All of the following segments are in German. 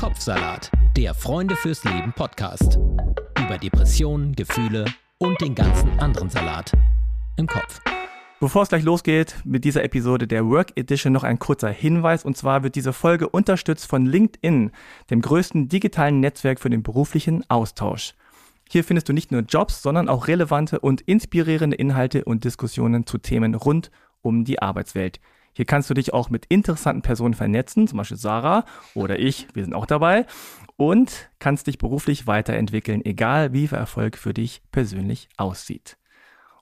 Kopfsalat, der Freunde fürs Leben Podcast. Über Depressionen, Gefühle und den ganzen anderen Salat im Kopf. Bevor es gleich losgeht mit dieser Episode der Work Edition noch ein kurzer Hinweis. Und zwar wird diese Folge unterstützt von LinkedIn, dem größten digitalen Netzwerk für den beruflichen Austausch. Hier findest du nicht nur Jobs, sondern auch relevante und inspirierende Inhalte und Diskussionen zu Themen rund um die Arbeitswelt. Hier kannst du dich auch mit interessanten Personen vernetzen, zum Beispiel Sarah oder ich, wir sind auch dabei, und kannst dich beruflich weiterentwickeln, egal wie viel Erfolg für dich persönlich aussieht.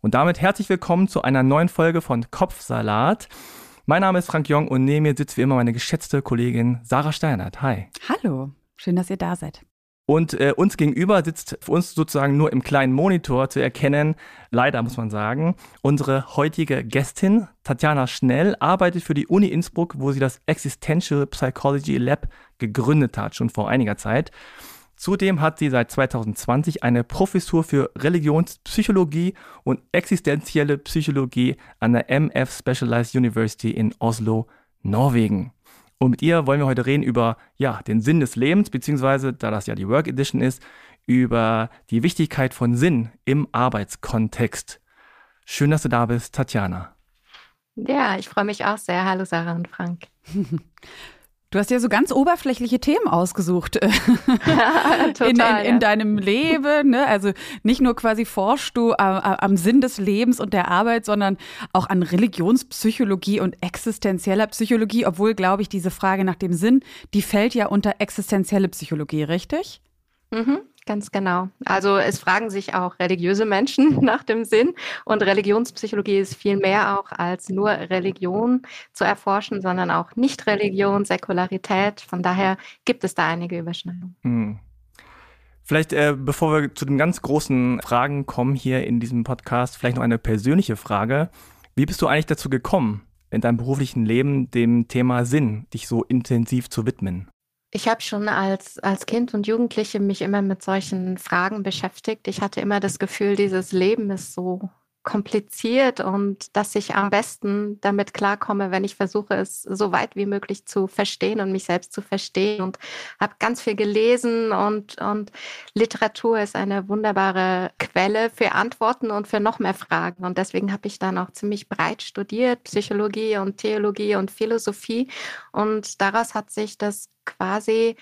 Und damit herzlich willkommen zu einer neuen Folge von Kopfsalat. Mein Name ist Frank Jong und neben mir sitzt wie immer meine geschätzte Kollegin Sarah Steinert. Hi. Hallo, schön, dass ihr da seid. Und äh, uns gegenüber sitzt für uns sozusagen nur im kleinen Monitor zu erkennen, leider muss man sagen, unsere heutige Gästin, Tatjana Schnell, arbeitet für die Uni Innsbruck, wo sie das Existential Psychology Lab gegründet hat, schon vor einiger Zeit. Zudem hat sie seit 2020 eine Professur für Religionspsychologie und existenzielle Psychologie an der MF Specialized University in Oslo, Norwegen. Und mit ihr wollen wir heute reden über ja, den Sinn des Lebens, beziehungsweise, da das ja die Work Edition ist, über die Wichtigkeit von Sinn im Arbeitskontext. Schön, dass du da bist, Tatjana. Ja, ich freue mich auch sehr. Hallo Sarah und Frank. Du hast ja so ganz oberflächliche Themen ausgesucht äh, in, in, in, deinem Leben. Ne? Also nicht nur quasi forschst du äh, am Sinn des Lebens und der Arbeit, sondern auch an Religionspsychologie und existenzieller Psychologie, obwohl, glaube ich, diese Frage nach dem Sinn, die fällt ja unter existenzielle Psychologie, richtig? Mhm. Ganz genau. Also es fragen sich auch religiöse Menschen nach dem Sinn und Religionspsychologie ist viel mehr auch als nur Religion zu erforschen, sondern auch Nicht-Religion, Säkularität. Von daher gibt es da einige Überschneidungen. Hm. Vielleicht, äh, bevor wir zu den ganz großen Fragen kommen hier in diesem Podcast, vielleicht noch eine persönliche Frage. Wie bist du eigentlich dazu gekommen, in deinem beruflichen Leben dem Thema Sinn dich so intensiv zu widmen? Ich habe schon als, als Kind und Jugendliche mich immer mit solchen Fragen beschäftigt. Ich hatte immer das Gefühl, dieses Leben ist so kompliziert und dass ich am besten damit klarkomme, wenn ich versuche, es so weit wie möglich zu verstehen und mich selbst zu verstehen. Und habe ganz viel gelesen und, und Literatur ist eine wunderbare Quelle für Antworten und für noch mehr Fragen. Und deswegen habe ich dann auch ziemlich breit studiert, Psychologie und Theologie und Philosophie. Und daraus hat sich das quasi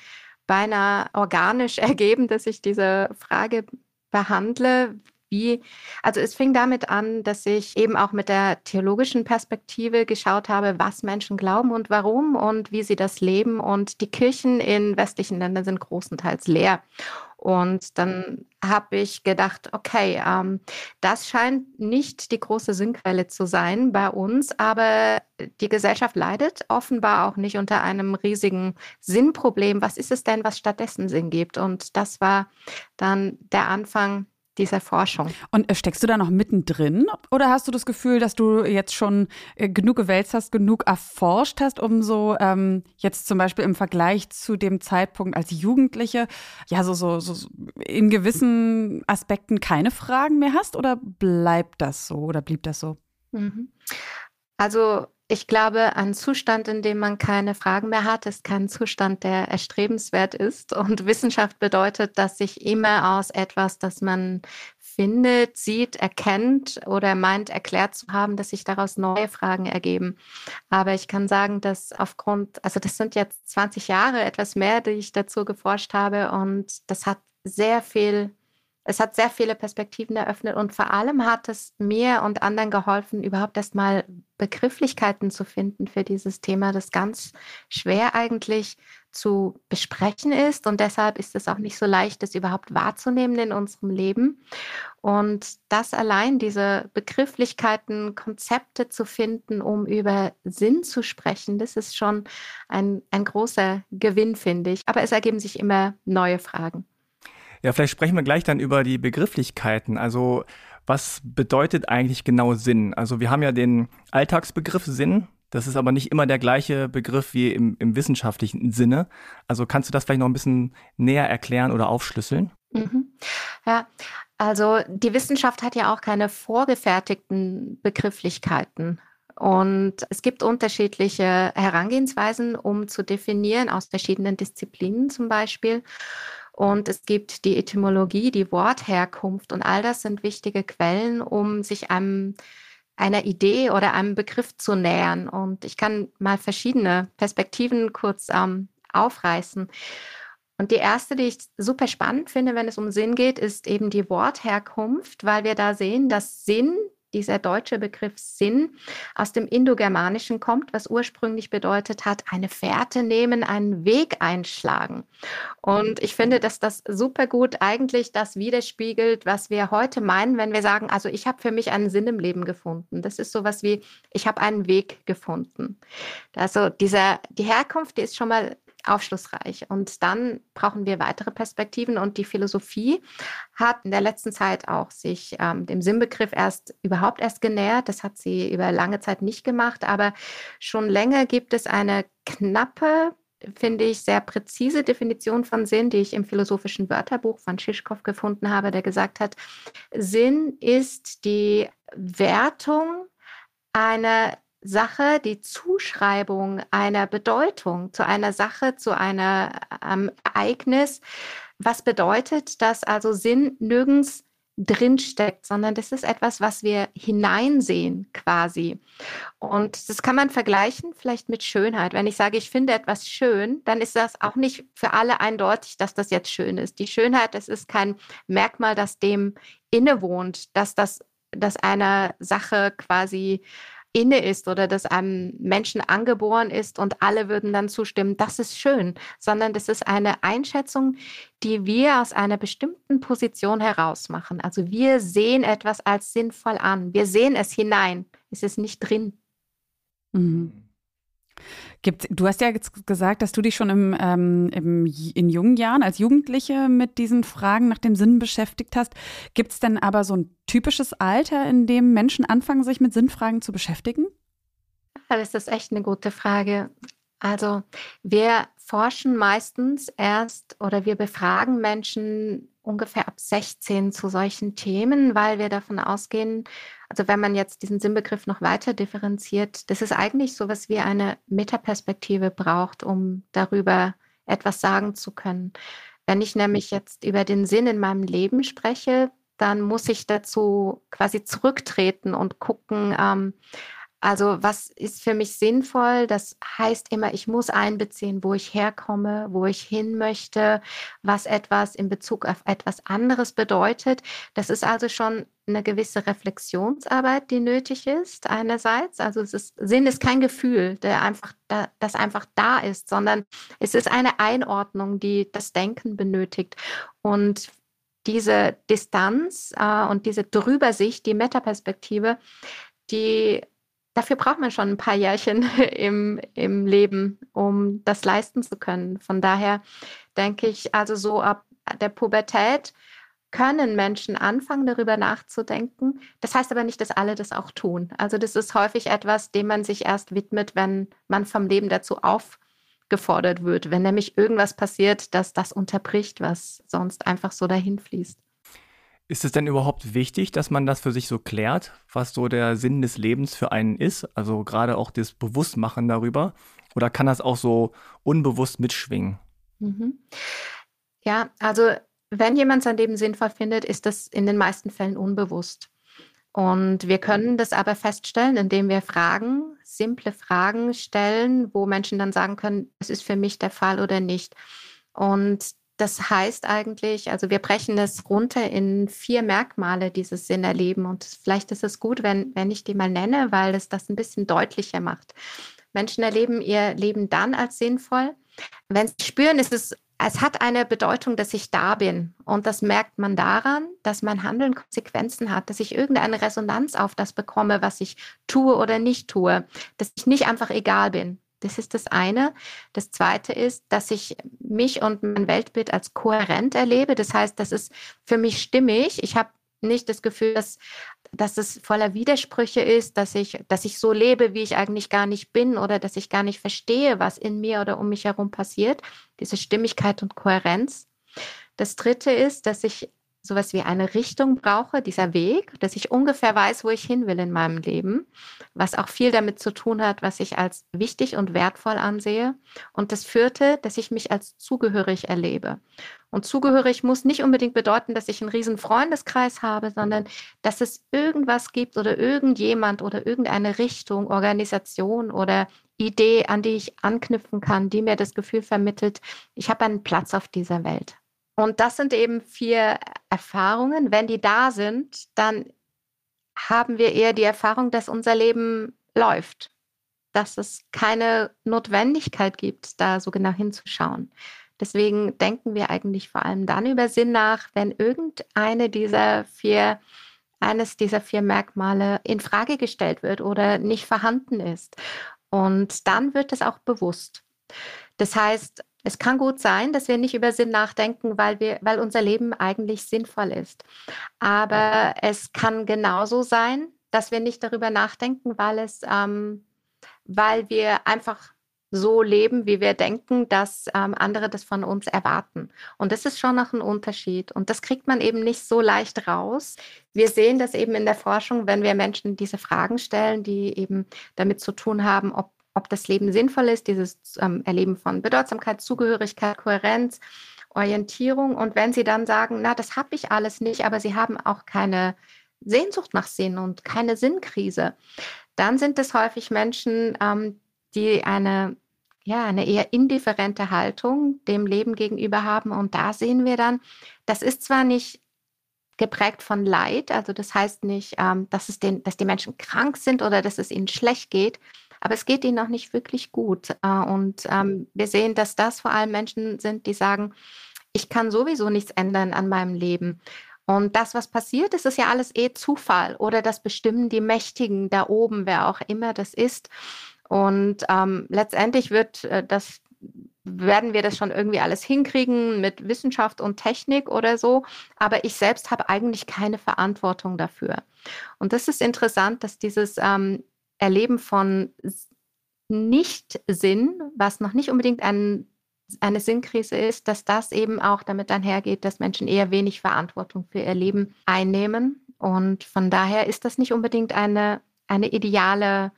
beinahe organisch ergeben, dass ich diese Frage behandle, wie, also es fing damit an, dass ich eben auch mit der theologischen Perspektive geschaut habe, was Menschen glauben und warum und wie sie das leben. Und die Kirchen in westlichen Ländern sind großenteils leer. Und dann habe ich gedacht, okay, ähm, das scheint nicht die große Sinnquelle zu sein bei uns, aber die Gesellschaft leidet offenbar auch nicht unter einem riesigen Sinnproblem. Was ist es denn, was stattdessen Sinn gibt? Und das war dann der Anfang dieser Forschung. Und äh, steckst du da noch mittendrin oder hast du das Gefühl, dass du jetzt schon äh, genug gewälzt hast, genug erforscht hast, um so ähm, jetzt zum Beispiel im Vergleich zu dem Zeitpunkt als Jugendliche, ja, so, so, so in gewissen Aspekten keine Fragen mehr hast oder bleibt das so oder blieb das so? Mhm. Also ich glaube, ein Zustand, in dem man keine Fragen mehr hat, ist kein Zustand, der erstrebenswert ist. Und Wissenschaft bedeutet, dass sich immer aus etwas, das man findet, sieht, erkennt oder meint erklärt zu haben, dass sich daraus neue Fragen ergeben. Aber ich kann sagen, dass aufgrund, also das sind jetzt 20 Jahre, etwas mehr, die ich dazu geforscht habe und das hat sehr viel es hat sehr viele Perspektiven eröffnet und vor allem hat es mir und anderen geholfen, überhaupt erstmal Begrifflichkeiten zu finden für dieses Thema, das ganz schwer eigentlich zu besprechen ist. Und deshalb ist es auch nicht so leicht, das überhaupt wahrzunehmen in unserem Leben. Und das allein, diese Begrifflichkeiten, Konzepte zu finden, um über Sinn zu sprechen, das ist schon ein, ein großer Gewinn, finde ich. Aber es ergeben sich immer neue Fragen. Ja, vielleicht sprechen wir gleich dann über die Begrifflichkeiten. Also was bedeutet eigentlich genau Sinn? Also wir haben ja den Alltagsbegriff Sinn. Das ist aber nicht immer der gleiche Begriff wie im, im wissenschaftlichen Sinne. Also kannst du das vielleicht noch ein bisschen näher erklären oder aufschlüsseln? Mhm. Ja, also die Wissenschaft hat ja auch keine vorgefertigten Begrifflichkeiten Und es gibt unterschiedliche Herangehensweisen, um zu definieren, aus verschiedenen Disziplinen zum Beispiel. Und es gibt die Etymologie, die Wortherkunft und all das sind wichtige Quellen, um sich einem einer Idee oder einem Begriff zu nähern. Und ich kann mal verschiedene Perspektiven kurz ähm, aufreißen. Und die erste, die ich super spannend finde, wenn es um Sinn geht, ist eben die Wortherkunft, weil wir da sehen, dass Sinn dieser deutsche Begriff Sinn aus dem Indogermanischen kommt, was ursprünglich bedeutet hat, eine Fährte nehmen, einen Weg einschlagen. Und ich finde, dass das super gut eigentlich das widerspiegelt, was wir heute meinen, wenn wir sagen, also ich habe für mich einen Sinn im Leben gefunden. Das ist sowas wie, ich habe einen Weg gefunden. Also dieser, die Herkunft, die ist schon mal aufschlussreich. Und dann brauchen wir weitere Perspektiven. Und die Philosophie hat in der letzten Zeit auch sich ähm, dem Sinnbegriff erst überhaupt erst genähert. Das hat sie über lange Zeit nicht gemacht. Aber schon länger gibt es eine knappe finde ich, sehr präzise Definition von Sinn, die ich im philosophischen Wörterbuch von Schischkow gefunden habe, der gesagt hat, Sinn ist die Wertung einer Sache, die Zuschreibung einer Bedeutung zu einer Sache, zu einem ähm, Ereignis, was bedeutet, dass also Sinn nirgends drinsteckt, sondern das ist etwas, was wir hineinsehen quasi. Und das kann man vergleichen vielleicht mit Schönheit. Wenn ich sage, ich finde etwas schön, dann ist das auch nicht für alle eindeutig, dass das jetzt schön ist. Die Schönheit, das ist kein Merkmal, das dem innewohnt, dass das, dass einer Sache quasi inne ist oder das einem Menschen angeboren ist und alle würden dann zustimmen, das ist schön, sondern das ist eine Einschätzung, die wir aus einer bestimmten Position heraus machen. Also wir sehen etwas als sinnvoll an. Wir sehen es hinein. Es ist nicht drin. Mhm. Gibt, du hast ja jetzt gesagt, dass du dich schon im, ähm, im, in jungen Jahren als Jugendliche mit diesen Fragen nach dem Sinn beschäftigt hast. Gibt es denn aber so ein typisches Alter, in dem Menschen anfangen, sich mit Sinnfragen zu beschäftigen? Das ist echt eine gute Frage. Also wir forschen meistens erst oder wir befragen Menschen ungefähr ab 16 zu solchen Themen, weil wir davon ausgehen, also wenn man jetzt diesen Sinnbegriff noch weiter differenziert, dass es eigentlich so was wie eine Metaperspektive braucht, um darüber etwas sagen zu können. Wenn ich nämlich jetzt über den Sinn in meinem Leben spreche, dann muss ich dazu quasi zurücktreten und gucken, ähm, also was ist für mich sinnvoll? Das heißt immer, ich muss einbeziehen, wo ich herkomme, wo ich hin möchte, was etwas in Bezug auf etwas anderes bedeutet. Das ist also schon eine gewisse Reflexionsarbeit, die nötig ist einerseits. Also es ist, Sinn ist kein Gefühl, der einfach, da, das einfach da ist, sondern es ist eine Einordnung, die das Denken benötigt. Und diese Distanz äh, und diese Drübersicht, die Metaperspektive, die dafür braucht man schon ein paar Jährchen im, im Leben, um das leisten zu können. Von daher denke ich, also so ab der Pubertät können Menschen anfangen, darüber nachzudenken. Das heißt aber nicht, dass alle das auch tun. Also das ist häufig etwas, dem man sich erst widmet, wenn man vom Leben dazu aufgefordert wird, wenn nämlich irgendwas passiert, das das unterbricht, was sonst einfach so dahin fließt. Ist es denn überhaupt wichtig, dass man das für sich so klärt, was so der Sinn des Lebens für einen ist? Also gerade auch das Bewusstmachen darüber? Oder kann das auch so unbewusst mitschwingen? Mhm. Ja, also wenn jemand sein Leben sinnvoll findet, ist das in den meisten Fällen unbewusst. Und wir können das aber feststellen, indem wir Fragen, simple Fragen stellen, wo Menschen dann sagen können, es ist für mich der Fall oder nicht. Und das heißt eigentlich, also wir brechen es runter in vier Merkmale dieses Sinnerleben und vielleicht ist es gut, wenn, wenn ich die mal nenne, weil es das ein bisschen deutlicher macht. Menschen erleben ihr Leben dann als sinnvoll, wenn sie spüren, ist es, es hat eine Bedeutung, dass ich da bin. Und das merkt man daran, dass mein Handeln Konsequenzen hat, dass ich irgendeine Resonanz auf das bekomme, was ich tue oder nicht tue, dass ich nicht einfach egal bin. Das ist das eine. Das zweite ist, dass ich mich und mein Weltbild als kohärent erlebe. Das heißt, das ist für mich stimmig. Ich habe nicht das Gefühl, dass, dass es voller Widersprüche ist, dass ich, dass ich so lebe, wie ich eigentlich gar nicht bin oder dass ich gar nicht verstehe, was in mir oder um mich herum passiert. Diese Stimmigkeit und Kohärenz. Das dritte ist, dass ich sowas wie eine Richtung brauche, dieser Weg, dass ich ungefähr weiß, wo ich hin will in meinem Leben, was auch viel damit zu tun hat, was ich als wichtig und wertvoll ansehe. Und das vierte, dass ich mich als zugehörig erlebe. Und zugehörig muss nicht unbedingt bedeuten, dass ich einen riesen Freundeskreis habe, sondern dass es irgendwas gibt oder irgendjemand oder irgendeine Richtung, Organisation oder Idee, an die ich anknüpfen kann, die mir das Gefühl vermittelt, ich habe einen Platz auf dieser Welt. Und das sind eben vier Erfahrungen. Wenn die da sind, dann haben wir eher die Erfahrung, dass unser Leben läuft, dass es keine Notwendigkeit gibt, da so genau hinzuschauen. Deswegen denken wir eigentlich vor allem dann über Sinn nach, wenn irgendeine dieser vier, eines dieser vier Merkmale in Frage gestellt wird oder nicht vorhanden ist. Und dann wird es auch bewusst. Das heißt, es kann gut sein, dass wir nicht über Sinn nachdenken, weil, wir, weil unser Leben eigentlich sinnvoll ist. Aber es kann genauso sein, dass wir nicht darüber nachdenken, weil, es, ähm, weil wir einfach so leben, wie wir denken, dass ähm, andere das von uns erwarten. Und das ist schon noch ein Unterschied. Und das kriegt man eben nicht so leicht raus. Wir sehen das eben in der Forschung, wenn wir Menschen diese Fragen stellen, die eben damit zu tun haben, ob ob das Leben sinnvoll ist, dieses ähm, Erleben von Bedeutsamkeit, Zugehörigkeit, Kohärenz, Orientierung. Und wenn sie dann sagen, na, das habe ich alles nicht, aber sie haben auch keine Sehnsucht nach Sinn und keine Sinnkrise, dann sind es häufig Menschen, ähm, die eine, ja, eine eher indifferente Haltung dem Leben gegenüber haben. Und da sehen wir dann, das ist zwar nicht geprägt von Leid, also das heißt nicht, ähm, dass, es den, dass die Menschen krank sind oder dass es ihnen schlecht geht, aber es geht ihnen noch nicht wirklich gut. Äh, und ähm, wir sehen, dass das vor allem Menschen sind, die sagen, ich kann sowieso nichts ändern an meinem Leben. Und das, was passiert, ist, ist ja alles eh Zufall oder das bestimmen die Mächtigen da oben, wer auch immer das ist. Und ähm, letztendlich wird äh, das werden wir das schon irgendwie alles hinkriegen mit Wissenschaft und Technik oder so. Aber ich selbst habe eigentlich keine Verantwortung dafür. Und das ist interessant, dass dieses ähm, Erleben von Nicht-Sinn, was noch nicht unbedingt ein, eine Sinnkrise ist, dass das eben auch damit einhergeht, dass Menschen eher wenig Verantwortung für ihr Leben einnehmen. Und von daher ist das nicht unbedingt eine, eine ideale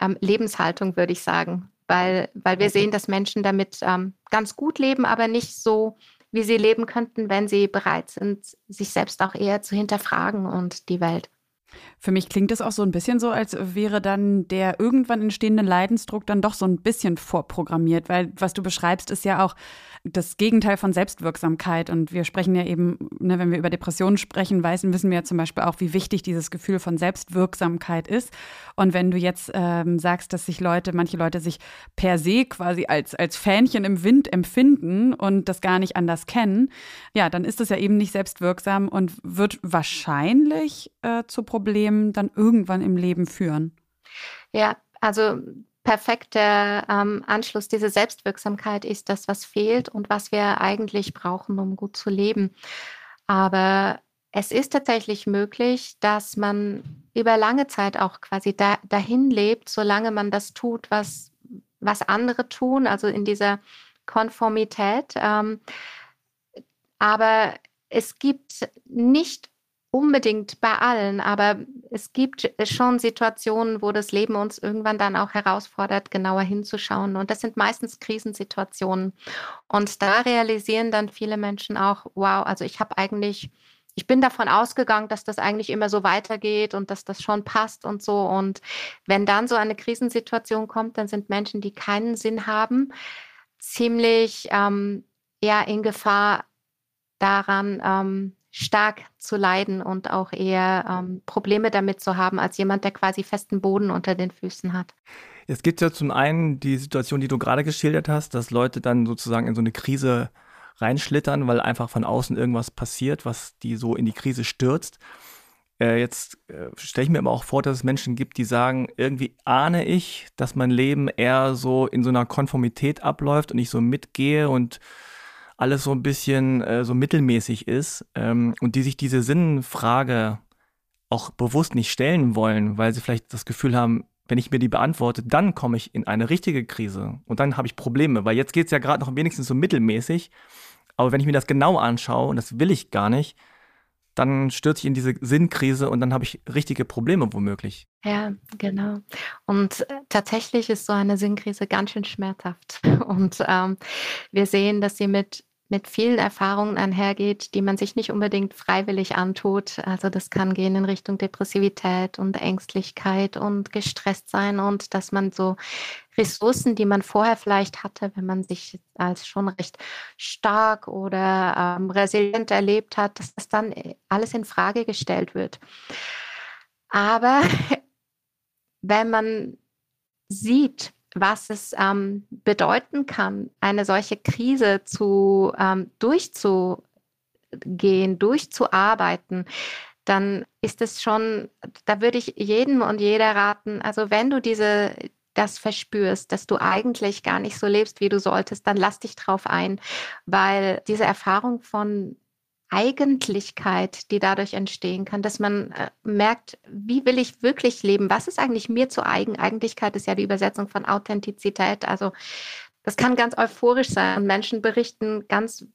ähm, Lebenshaltung, würde ich sagen, weil, weil wir sehen, dass Menschen damit ähm, ganz gut leben, aber nicht so, wie sie leben könnten, wenn sie bereit sind, sich selbst auch eher zu hinterfragen und die Welt. Für mich klingt es auch so ein bisschen so, als wäre dann der irgendwann entstehende Leidensdruck dann doch so ein bisschen vorprogrammiert, weil was du beschreibst, ist ja auch das Gegenteil von Selbstwirksamkeit. Und wir sprechen ja eben, ne, wenn wir über Depressionen sprechen, weißen, wissen wir ja zum Beispiel auch, wie wichtig dieses Gefühl von Selbstwirksamkeit ist. Und wenn du jetzt ähm, sagst, dass sich Leute, manche Leute sich per se quasi als, als Fähnchen im Wind empfinden und das gar nicht anders kennen, ja, dann ist das ja eben nicht selbstwirksam und wird wahrscheinlich äh, zu Problemen dann irgendwann im Leben führen. Ja, also perfekter ähm, Anschluss. Diese Selbstwirksamkeit ist das, was fehlt und was wir eigentlich brauchen, um gut zu leben. Aber es ist tatsächlich möglich, dass man über lange Zeit auch quasi da, dahin lebt, solange man das tut, was, was andere tun, also in dieser Konformität. Ähm, aber es gibt nicht unbedingt bei allen, aber es gibt schon Situationen, wo das Leben uns irgendwann dann auch herausfordert, genauer hinzuschauen. Und das sind meistens Krisensituationen. Und da realisieren dann viele Menschen auch, wow, also ich habe eigentlich, ich bin davon ausgegangen, dass das eigentlich immer so weitergeht und dass das schon passt und so. Und wenn dann so eine Krisensituation kommt, dann sind Menschen, die keinen Sinn haben, ziemlich ähm, ja in Gefahr daran, ähm, stark zu leiden und auch eher ähm, Probleme damit zu haben, als jemand, der quasi festen Boden unter den Füßen hat. Es gibt ja zum einen die Situation, die du gerade geschildert hast, dass Leute dann sozusagen in so eine Krise reinschlittern, weil einfach von außen irgendwas passiert, was die so in die Krise stürzt. Äh, jetzt äh, stelle ich mir aber auch vor, dass es Menschen gibt, die sagen, irgendwie ahne ich, dass mein Leben eher so in so einer Konformität abläuft und ich so mitgehe und alles so ein bisschen äh, so mittelmäßig ist ähm, und die sich diese Sinnfrage auch bewusst nicht stellen wollen, weil sie vielleicht das Gefühl haben, wenn ich mir die beantworte, dann komme ich in eine richtige Krise und dann habe ich Probleme, weil jetzt geht es ja gerade noch wenigstens so mittelmäßig, aber wenn ich mir das genau anschaue, und das will ich gar nicht, dann stürze ich in diese Sinnkrise und dann habe ich richtige Probleme womöglich. Ja, genau. Und äh, tatsächlich ist so eine Sinnkrise ganz schön schmerzhaft. Und ähm, wir sehen, dass sie mit mit vielen Erfahrungen einhergeht, die man sich nicht unbedingt freiwillig antut. Also das kann gehen in Richtung Depressivität und Ängstlichkeit und gestresst sein und dass man so Ressourcen, die man vorher vielleicht hatte, wenn man sich als schon recht stark oder ähm, resilient erlebt hat, dass das dann alles in Frage gestellt wird. Aber wenn man sieht, was es ähm, bedeuten kann, eine solche Krise zu ähm, durchzugehen, durchzuarbeiten, dann ist es schon, da würde ich jedem und jeder raten, also wenn du diese das verspürst, dass du eigentlich gar nicht so lebst, wie du solltest, dann lass dich drauf ein, weil diese Erfahrung von Eigentlichkeit, die dadurch entstehen kann, dass man äh, merkt, wie will ich wirklich leben? Was ist eigentlich mir zu eigen? Eigentlichkeit ist ja die Übersetzung von Authentizität. Also das kann ganz euphorisch sein und Menschen berichten ganz,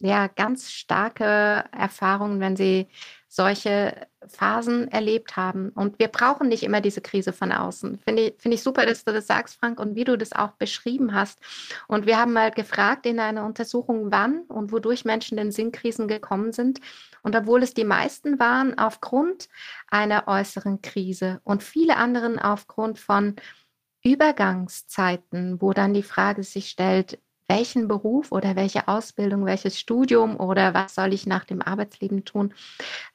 ja, ganz starke Erfahrungen, wenn sie solche Phasen erlebt haben. Und wir brauchen nicht immer diese Krise von außen. Finde ich, finde ich super, dass du das sagst, Frank, und wie du das auch beschrieben hast. Und wir haben mal gefragt in einer Untersuchung, wann und wodurch Menschen in Sinnkrisen gekommen sind. Und obwohl es die meisten waren aufgrund einer äußeren Krise und viele anderen aufgrund von Übergangszeiten, wo dann die Frage sich stellt, welchen Beruf oder welche Ausbildung, welches Studium oder was soll ich nach dem Arbeitsleben tun,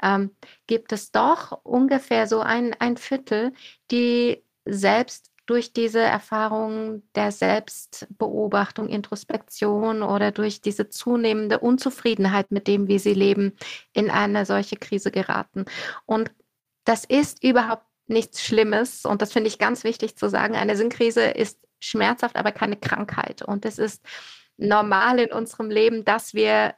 ähm, gibt es doch ungefähr so ein, ein Viertel, die selbst durch diese Erfahrung der Selbstbeobachtung, Introspektion oder durch diese zunehmende Unzufriedenheit mit dem, wie sie leben, in eine solche Krise geraten. Und das ist überhaupt nichts Schlimmes. Und das finde ich ganz wichtig zu sagen. Eine Sinnkrise ist schmerzhaft, aber keine Krankheit. Und es ist normal in unserem Leben, dass wir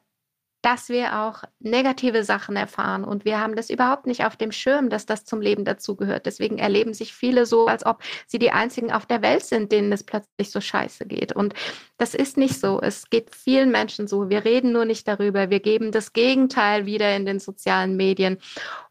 dass wir auch negative Sachen erfahren und wir haben das überhaupt nicht auf dem Schirm, dass das zum Leben dazugehört. Deswegen erleben sich viele so, als ob sie die einzigen auf der Welt sind, denen es plötzlich so scheiße geht. Und das ist nicht so. Es geht vielen Menschen so. Wir reden nur nicht darüber. Wir geben das Gegenteil wieder in den sozialen Medien.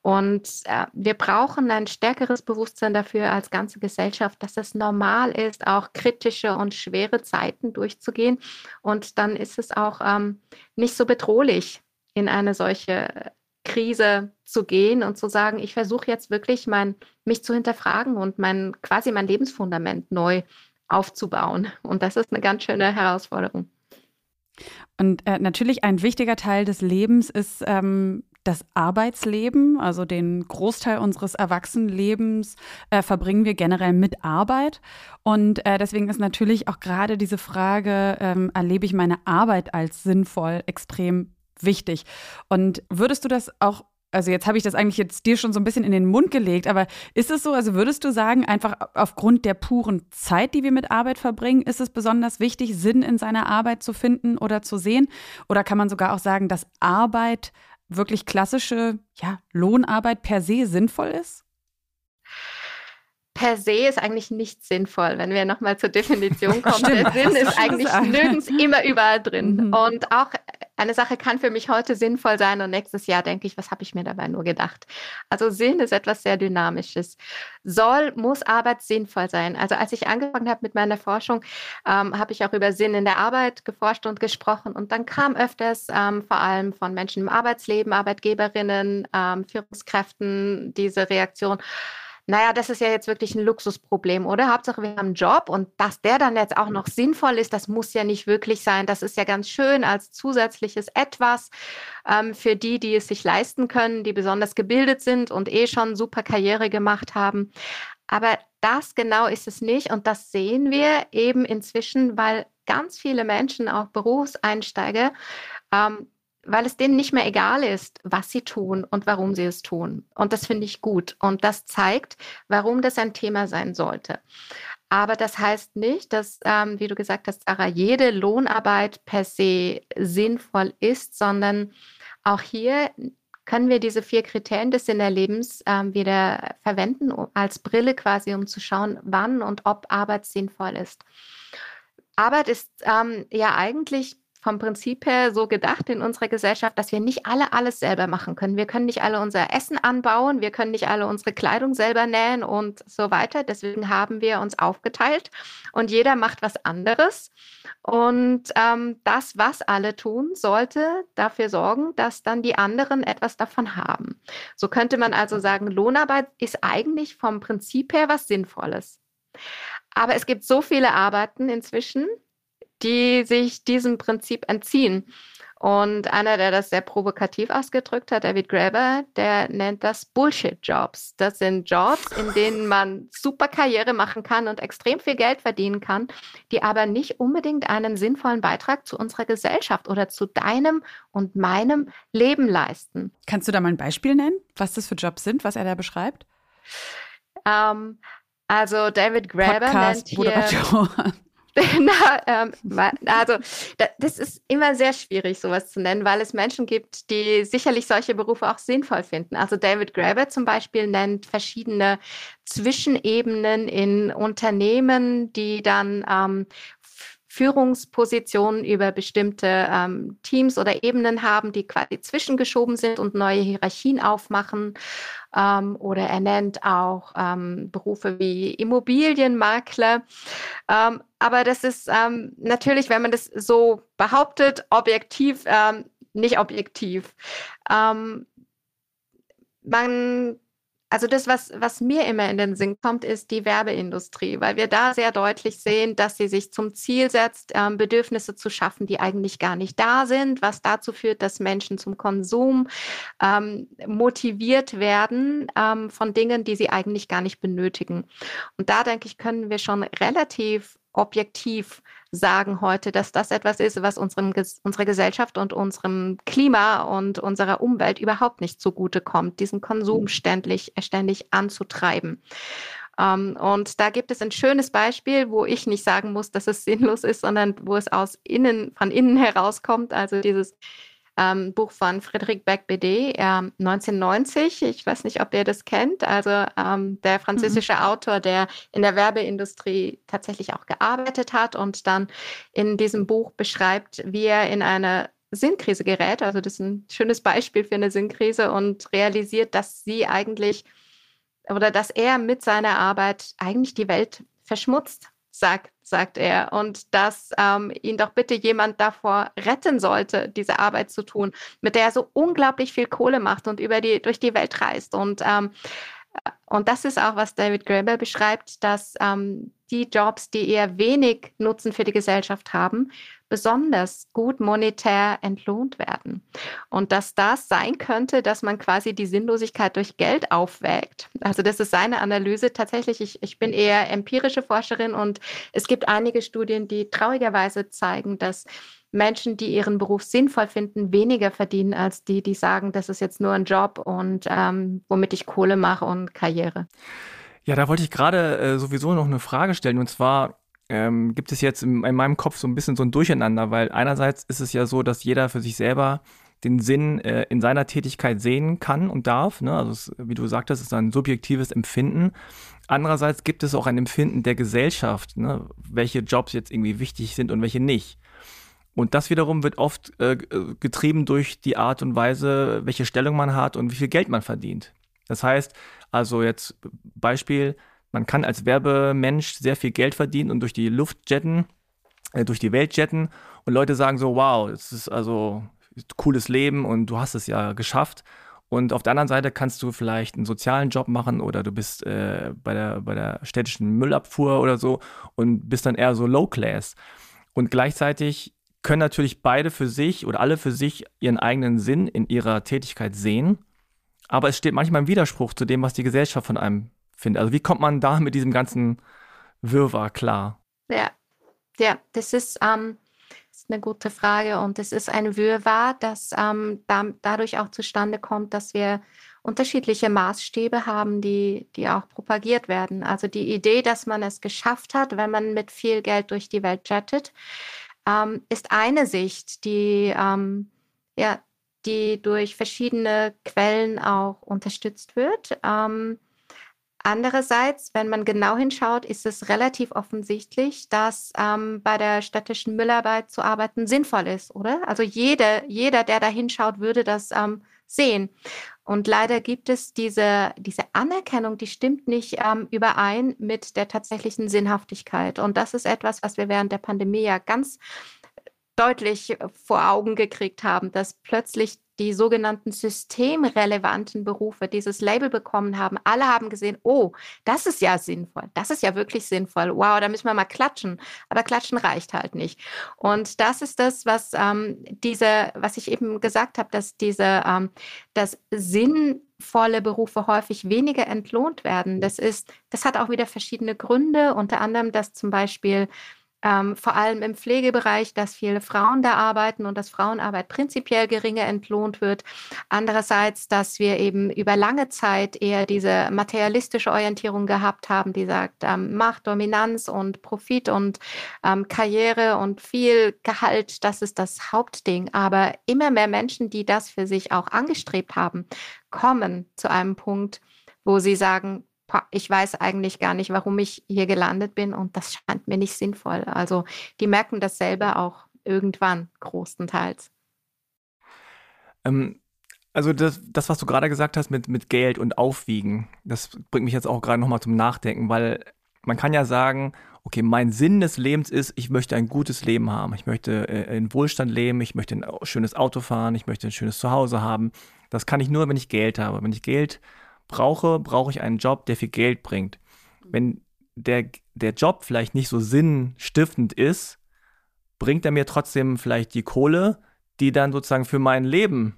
Und äh, wir brauchen ein stärkeres Bewusstsein dafür als ganze Gesellschaft, dass es normal ist, auch kritische und schwere Zeiten durchzugehen. Und dann ist es auch ähm, nicht so bedrohlich, in eine solche Krise zu gehen und zu sagen, ich versuche jetzt wirklich mein, mich zu hinterfragen und mein quasi mein Lebensfundament neu aufzubauen. Und das ist eine ganz schöne Herausforderung. Und äh, natürlich ein wichtiger Teil des Lebens ist ähm, das Arbeitsleben, also den Großteil unseres Erwachsenenlebens äh, verbringen wir generell mit Arbeit. Und äh, deswegen ist natürlich auch gerade diese Frage, ähm, erlebe ich meine Arbeit als sinnvoll, extrem wichtig. Und würdest du das auch also jetzt habe ich das eigentlich jetzt dir schon so ein bisschen in den Mund gelegt, aber ist es so, also würdest du sagen, einfach aufgrund der puren Zeit, die wir mit Arbeit verbringen, ist es besonders wichtig, Sinn in seiner Arbeit zu finden oder zu sehen? Oder kann man sogar auch sagen, dass Arbeit wirklich klassische ja, Lohnarbeit per se sinnvoll ist? Per se ist eigentlich nicht sinnvoll, wenn wir nochmal zur Definition kommen. Stimmt, der Sinn ist eigentlich gesagt. nirgends immer überall drin. Mhm. Und auch eine Sache kann für mich heute sinnvoll sein und nächstes Jahr denke ich, was habe ich mir dabei nur gedacht? Also Sinn ist etwas sehr Dynamisches. Soll, muss Arbeit sinnvoll sein? Also als ich angefangen habe mit meiner Forschung, ähm, habe ich auch über Sinn in der Arbeit geforscht und gesprochen und dann kam öfters ähm, vor allem von Menschen im Arbeitsleben, Arbeitgeberinnen, ähm, Führungskräften diese Reaktion naja, das ist ja jetzt wirklich ein Luxusproblem, oder? Hauptsache, wir haben einen Job und dass der dann jetzt auch noch sinnvoll ist, das muss ja nicht wirklich sein. Das ist ja ganz schön als zusätzliches Etwas ähm, für die, die es sich leisten können, die besonders gebildet sind und eh schon super Karriere gemacht haben. Aber das genau ist es nicht und das sehen wir eben inzwischen, weil ganz viele Menschen, auch Berufseinsteiger, ähm, weil es denen nicht mehr egal ist, was sie tun und warum sie es tun. Und das finde ich gut. Und das zeigt, warum das ein Thema sein sollte. Aber das heißt nicht, dass, ähm, wie du gesagt hast, Sarah, jede Lohnarbeit per se sinnvoll ist, sondern auch hier können wir diese vier Kriterien des Sinnerlebens ähm, wieder verwenden als Brille quasi, um zu schauen, wann und ob Arbeit sinnvoll ist. Arbeit ist ähm, ja eigentlich vom Prinzip her so gedacht in unserer Gesellschaft, dass wir nicht alle alles selber machen können. Wir können nicht alle unser Essen anbauen, wir können nicht alle unsere Kleidung selber nähen und so weiter. Deswegen haben wir uns aufgeteilt und jeder macht was anderes. Und ähm, das, was alle tun, sollte dafür sorgen, dass dann die anderen etwas davon haben. So könnte man also sagen, Lohnarbeit ist eigentlich vom Prinzip her was Sinnvolles. Aber es gibt so viele Arbeiten inzwischen, die sich diesem Prinzip entziehen. Und einer, der das sehr provokativ ausgedrückt hat, David Graeber, der nennt das Bullshit-Jobs. Das sind Jobs, in denen man super Karriere machen kann und extrem viel Geld verdienen kann, die aber nicht unbedingt einen sinnvollen Beitrag zu unserer Gesellschaft oder zu deinem und meinem Leben leisten. Kannst du da mal ein Beispiel nennen, was das für Jobs sind, was er da beschreibt? Ähm, also David Graeber Podcast, nennt hier Na, ähm, also das ist immer sehr schwierig, sowas zu nennen, weil es Menschen gibt, die sicherlich solche Berufe auch sinnvoll finden. Also David Graeber zum Beispiel nennt verschiedene Zwischenebenen in Unternehmen, die dann ähm, Führungspositionen über bestimmte ähm, Teams oder Ebenen haben, die quasi zwischengeschoben sind und neue Hierarchien aufmachen. Ähm, oder er nennt auch ähm, Berufe wie Immobilienmakler. Ähm, aber das ist ähm, natürlich, wenn man das so behauptet, objektiv, ähm, nicht objektiv. man also das, was, was mir immer in den Sinn kommt, ist die Werbeindustrie, weil wir da sehr deutlich sehen, dass sie sich zum Ziel setzt, ähm, Bedürfnisse zu schaffen, die eigentlich gar nicht da sind, was dazu führt, dass Menschen zum Konsum ähm, motiviert werden ähm, von Dingen, die sie eigentlich gar nicht benötigen. Und da denke ich, können wir schon relativ objektiv sagen heute, dass das etwas ist, was unserem, unserer Gesellschaft und unserem Klima und unserer Umwelt überhaupt nicht zugute kommt, diesen Konsum ständig, ständig anzutreiben. Um, ähm, und da gibt es ein schönes Beispiel, wo ich nicht sagen muss, dass es sinnlos ist, sondern wo es aus innen, von innen herauskommt. Also dieses ähm, Buch von Frédéric Beck-BD, äh, 1990. Ich weiß nicht, ob ihr das kennt. Also ähm, der französische mhm. Autor, der in der Werbeindustrie tatsächlich auch gearbeitet hat und dann in diesem Buch beschreibt, wie er in eine Sinnkrise gerät. Also das ist ein schönes Beispiel für eine Sinnkrise und realisiert, dass sie eigentlich oder dass er mit seiner Arbeit eigentlich die Welt verschmutzt sagt, sagt er, und dass ähm, ihn doch bitte jemand davor retten sollte, diese Arbeit zu tun, mit der er so unglaublich viel Kohle macht und über die, durch die Welt reist. Und, ähm, und das ist auch, was David Graeber beschreibt, dass ähm, die Jobs, die eher wenig Nutzen für die Gesellschaft haben, besonders gut monetär entlohnt werden. Und dass das sein könnte, dass man quasi die Sinnlosigkeit durch Geld aufwägt. Also das ist seine Analyse. Tatsächlich, ich, ich bin eher empirische Forscherin und es gibt einige Studien, die traurigerweise zeigen, dass Menschen, die ihren Beruf sinnvoll finden, weniger verdienen als die, die sagen, das ist jetzt nur ein Job und ähm, womit ich Kohle mache und Karriere. Ja, da wollte ich gerade äh, sowieso noch eine Frage stellen. Und zwar, ähm, gibt es jetzt in, in, meinem Kopf so ein bisschen so ein Durcheinander, weil einerseits ist es ja so, dass jeder für sich selber den Sinn äh, in seiner Tätigkeit sehen kann und darf. Ne? Also es, wie du sagtest, ist ein subjektives Empfinden. Andererseits gibt es auch ein Empfinden der Gesellschaft, ne? welche Jobs jetzt irgendwie wichtig sind und welche nicht. Und das wiederum wird oft äh, getrieben durch die Art und Weise, welche Stellung man hat und wie viel Geld man verdient. Das heißt, also jetzt Beispiel, man kann als Werbemensch sehr viel Geld verdienen und durch die Luft jetten, äh, durch die Welt jetten und Leute sagen so, wow, es ist also ein cooles Leben und du hast es ja geschafft. Und auf der anderen Seite kannst du vielleicht einen sozialen Job machen oder du bist äh, bei, der, bei der städtischen Müllabfuhr oder so und bist dann eher so low class. Und gleichzeitig können natürlich beide für sich oder alle für sich ihren eigenen Sinn in ihrer Tätigkeit sehen. Aber es steht manchmal im Widerspruch zu dem, was die Gesellschaft von einem finde. Also wie kommt man da mit diesem ganzen Wirrwarr klar? Ja, ja, das ist, ähm, ist eine gute Frage und es ist ein Wirrwarr, das ähm, da, dadurch auch zustande kommt, dass wir unterschiedliche Maßstäbe haben, die, die auch propagiert werden. Also die Idee, dass man es geschafft hat, wenn man mit viel Geld durch die Welt jettet, ähm, ist eine Sicht, die ähm, ja, die durch verschiedene Quellen auch unterstützt wird. Ähm, Andererseits, wenn man genau hinschaut, ist es relativ offensichtlich, dass ähm, bei der städtischen Müllarbeit zu arbeiten sinnvoll ist, oder? Also jeder, jeder, der da hinschaut, würde das ähm, sehen. Und leider gibt es diese, diese Anerkennung, die stimmt nicht ähm, überein mit der tatsächlichen Sinnhaftigkeit. Und das ist etwas, was wir während der Pandemie ja ganz deutlich vor Augen gekriegt haben, dass plötzlich die sogenannten systemrelevanten Berufe dieses Label bekommen haben. Alle haben gesehen, oh, das ist ja sinnvoll, das ist ja wirklich sinnvoll. Wow, da müssen wir mal klatschen. Aber klatschen reicht halt nicht. Und das ist das, was ähm, diese, was ich eben gesagt habe, dass diese, ähm, dass sinnvolle Berufe häufig weniger entlohnt werden. Das ist, das hat auch wieder verschiedene Gründe, unter anderem, dass zum Beispiel ähm, vor allem im Pflegebereich, dass viele Frauen da arbeiten und dass Frauenarbeit prinzipiell geringer entlohnt wird. Andererseits, dass wir eben über lange Zeit eher diese materialistische Orientierung gehabt haben, die sagt, ähm, Macht, Dominanz und Profit und ähm, Karriere und viel Gehalt, das ist das Hauptding. Aber immer mehr Menschen, die das für sich auch angestrebt haben, kommen zu einem Punkt, wo sie sagen, ich weiß eigentlich gar nicht, warum ich hier gelandet bin und das scheint mir nicht sinnvoll. Also die merken das selber auch irgendwann großenteils. Ähm, also das, das, was du gerade gesagt hast mit, mit Geld und Aufwiegen, das bringt mich jetzt auch gerade nochmal zum Nachdenken, weil man kann ja sagen, okay, mein Sinn des Lebens ist, ich möchte ein gutes Leben haben. Ich möchte äh, in Wohlstand leben, ich möchte ein schönes Auto fahren, ich möchte ein schönes Zuhause haben. Das kann ich nur, wenn ich Geld habe. Wenn ich Geld brauche, brauche ich einen Job, der viel Geld bringt. Wenn der, der Job vielleicht nicht so sinnstiftend ist, bringt er mir trotzdem vielleicht die Kohle, die dann sozusagen für mein Leben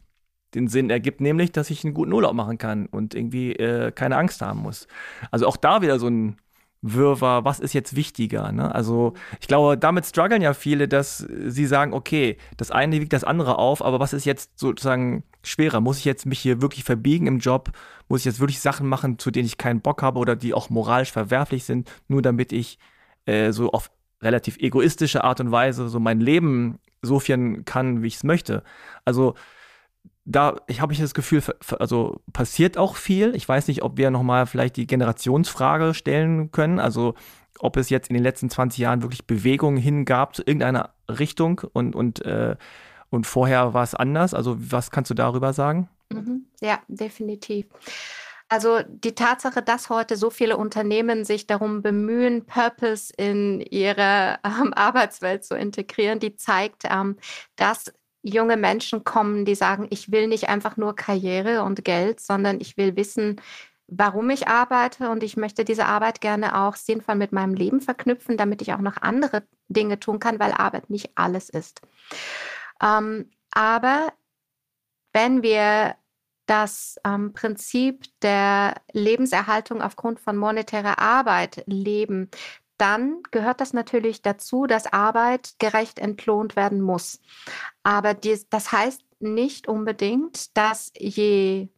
den Sinn ergibt, nämlich, dass ich einen guten Urlaub machen kann und irgendwie äh, keine Angst haben muss. Also auch da wieder so ein Wirrwarr, was ist jetzt wichtiger? Ne? Also ich glaube, damit strugglen ja viele, dass sie sagen, okay, das eine wiegt das andere auf, aber was ist jetzt sozusagen schwerer? Muss ich jetzt mich hier wirklich verbiegen im Job? Muss ich jetzt wirklich Sachen machen, zu denen ich keinen Bock habe oder die auch moralisch verwerflich sind, nur damit ich äh, so auf relativ egoistische Art und Weise so mein Leben so führen kann, wie ich es möchte? Also da ich habe ich das Gefühl, also passiert auch viel. Ich weiß nicht, ob wir nochmal vielleicht die Generationsfrage stellen können. Also ob es jetzt in den letzten 20 Jahren wirklich Bewegungen hingab zu irgendeiner Richtung und, und, äh, und vorher war es anders. Also was kannst du darüber sagen? Mhm. Ja, definitiv. Also die Tatsache, dass heute so viele Unternehmen sich darum bemühen, Purpose in ihre ähm, Arbeitswelt zu integrieren, die zeigt, ähm, dass junge Menschen kommen, die sagen, ich will nicht einfach nur Karriere und Geld, sondern ich will wissen, warum ich arbeite und ich möchte diese Arbeit gerne auch sinnvoll mit meinem Leben verknüpfen, damit ich auch noch andere Dinge tun kann, weil Arbeit nicht alles ist. Ähm, aber wenn wir das ähm, Prinzip der Lebenserhaltung aufgrund von monetärer Arbeit leben, dann gehört das natürlich dazu, dass Arbeit gerecht entlohnt werden muss. Aber dies, das heißt nicht unbedingt, dass je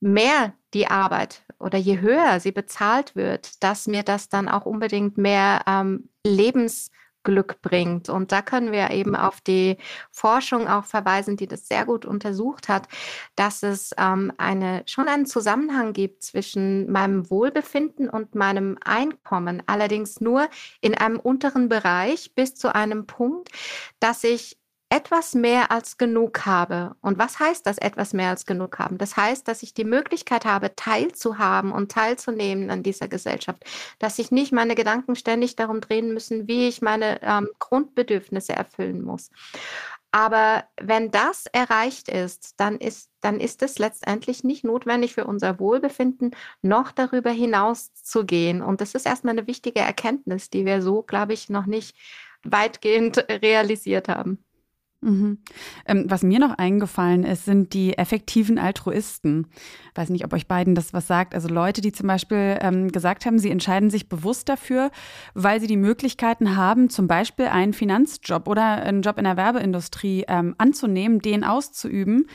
mehr die Arbeit oder je höher sie bezahlt wird, dass mir das dann auch unbedingt mehr ähm, Lebens Glück bringt. Und da können wir eben auf die Forschung auch verweisen, die das sehr gut untersucht hat, dass es ähm, eine, schon einen Zusammenhang gibt zwischen meinem Wohlbefinden und meinem Einkommen, allerdings nur in einem unteren Bereich bis zu einem Punkt, dass ich etwas mehr als genug habe. Und was heißt das etwas mehr als genug haben? Das heißt, dass ich die Möglichkeit habe, teilzuhaben und teilzunehmen an dieser Gesellschaft, dass sich nicht meine Gedanken ständig darum drehen müssen, wie ich meine ähm, Grundbedürfnisse erfüllen muss. Aber wenn das erreicht ist, dann ist, dann ist es letztendlich nicht notwendig für unser Wohlbefinden, noch darüber hinaus zu gehen. Und das ist erstmal eine wichtige Erkenntnis, die wir so, glaube ich, noch nicht weitgehend realisiert haben. Mhm. Ähm, was mir noch eingefallen ist, sind die effektiven Altruisten. Weiß nicht, ob euch beiden das was sagt. Also Leute, die zum Beispiel ähm, gesagt haben, sie entscheiden sich bewusst dafür, weil sie die Möglichkeiten haben, zum Beispiel einen Finanzjob oder einen Job in der Werbeindustrie ähm, anzunehmen, den auszuüben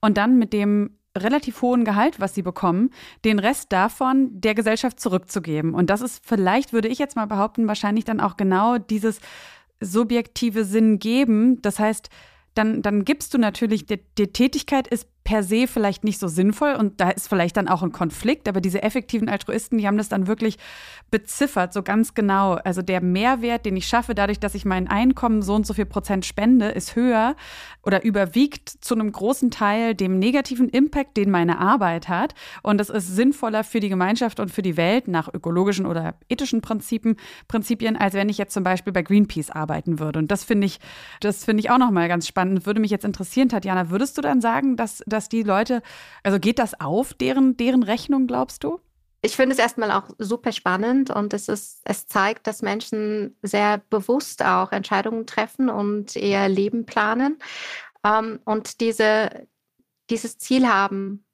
und dann mit dem relativ hohen Gehalt, was sie bekommen, den Rest davon der Gesellschaft zurückzugeben. Und das ist vielleicht, würde ich jetzt mal behaupten, wahrscheinlich dann auch genau dieses subjektive Sinn geben. Das heißt, dann, dann gibst du natürlich, die, die Tätigkeit ist per se vielleicht nicht so sinnvoll und da ist vielleicht dann auch ein Konflikt, aber diese effektiven Altruisten, die haben das dann wirklich beziffert, so ganz genau. Also der Mehrwert, den ich schaffe, dadurch, dass ich mein Einkommen so und so viel Prozent spende, ist höher oder überwiegt zu einem großen Teil dem negativen Impact, den meine Arbeit hat. Und das ist sinnvoller für die Gemeinschaft und für die Welt nach ökologischen oder ethischen Prinzipien, Prinzipien als wenn ich jetzt zum Beispiel bei Greenpeace arbeiten würde. Und das finde ich, das finde ich auch nochmal ganz spannend. Würde mich jetzt interessieren, Tatjana, würdest du dann sagen, dass dass die Leute, also geht das auf, deren, deren Rechnung, glaubst du? Ich finde es erstmal auch super spannend und es ist, es zeigt, dass Menschen sehr bewusst auch Entscheidungen treffen und ihr Leben planen ähm, und diese, dieses Ziel haben,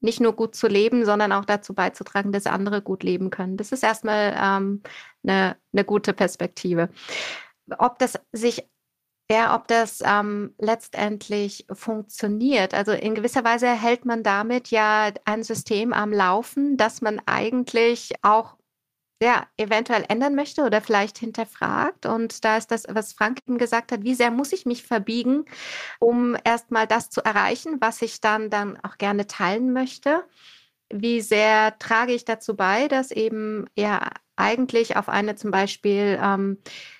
nicht nur gut zu leben, sondern auch dazu beizutragen, dass andere gut leben können. Das ist erstmal ähm, eine, eine gute Perspektive. Ob das sich ja, ob das ähm, letztendlich funktioniert. Also in gewisser Weise hält man damit ja ein System am Laufen, das man eigentlich auch ja, eventuell ändern möchte oder vielleicht hinterfragt. Und da ist das, was Frank eben gesagt hat, wie sehr muss ich mich verbiegen, um erstmal das zu erreichen, was ich dann, dann auch gerne teilen möchte. Wie sehr trage ich dazu bei, dass eben ja eigentlich auf eine zum Beispiel ähm,